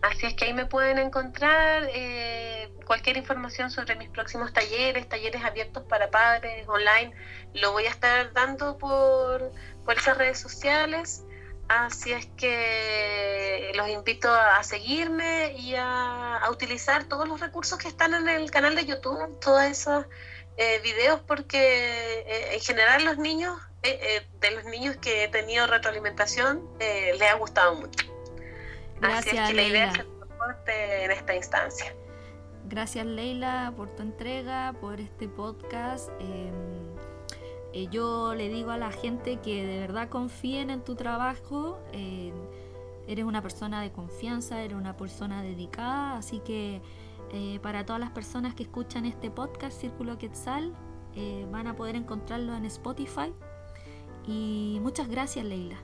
Así es que ahí me pueden encontrar eh, cualquier información sobre mis próximos talleres, talleres abiertos para padres online. Lo voy a estar dando por, por esas redes sociales. Así es que los invito a seguirme y a, a utilizar todos los recursos que están en el canal de YouTube, todos esos eh, videos, porque eh, en general los niños, eh, de los niños que he tenido retroalimentación, les ha gustado mucho. Así es Gracias, que la idea Leila. es hacer soporte en esta instancia. Gracias Leila por tu entrega, por este podcast. Eh, eh, yo le digo a la gente que de verdad confíen en tu trabajo. eh, eres una persona de confianza, eres una persona dedicada, así que eh, para todas las personas que escuchan este podcast, Círculo Quetzal, eh, van a poder encontrarlo en Spotify. Y muchas gracias Leila.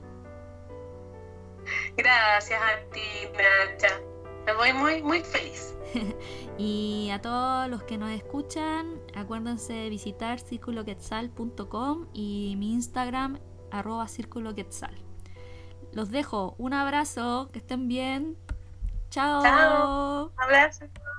Gracias a ti, Nacha. Me voy muy, muy feliz. Y a todos los que nos escuchan, acuérdense de visitar circuloquetzal.com y mi Instagram, arroba circuloquetzal. Los dejo, un abrazo, que estén bien. Chao. Chao. Abrazo.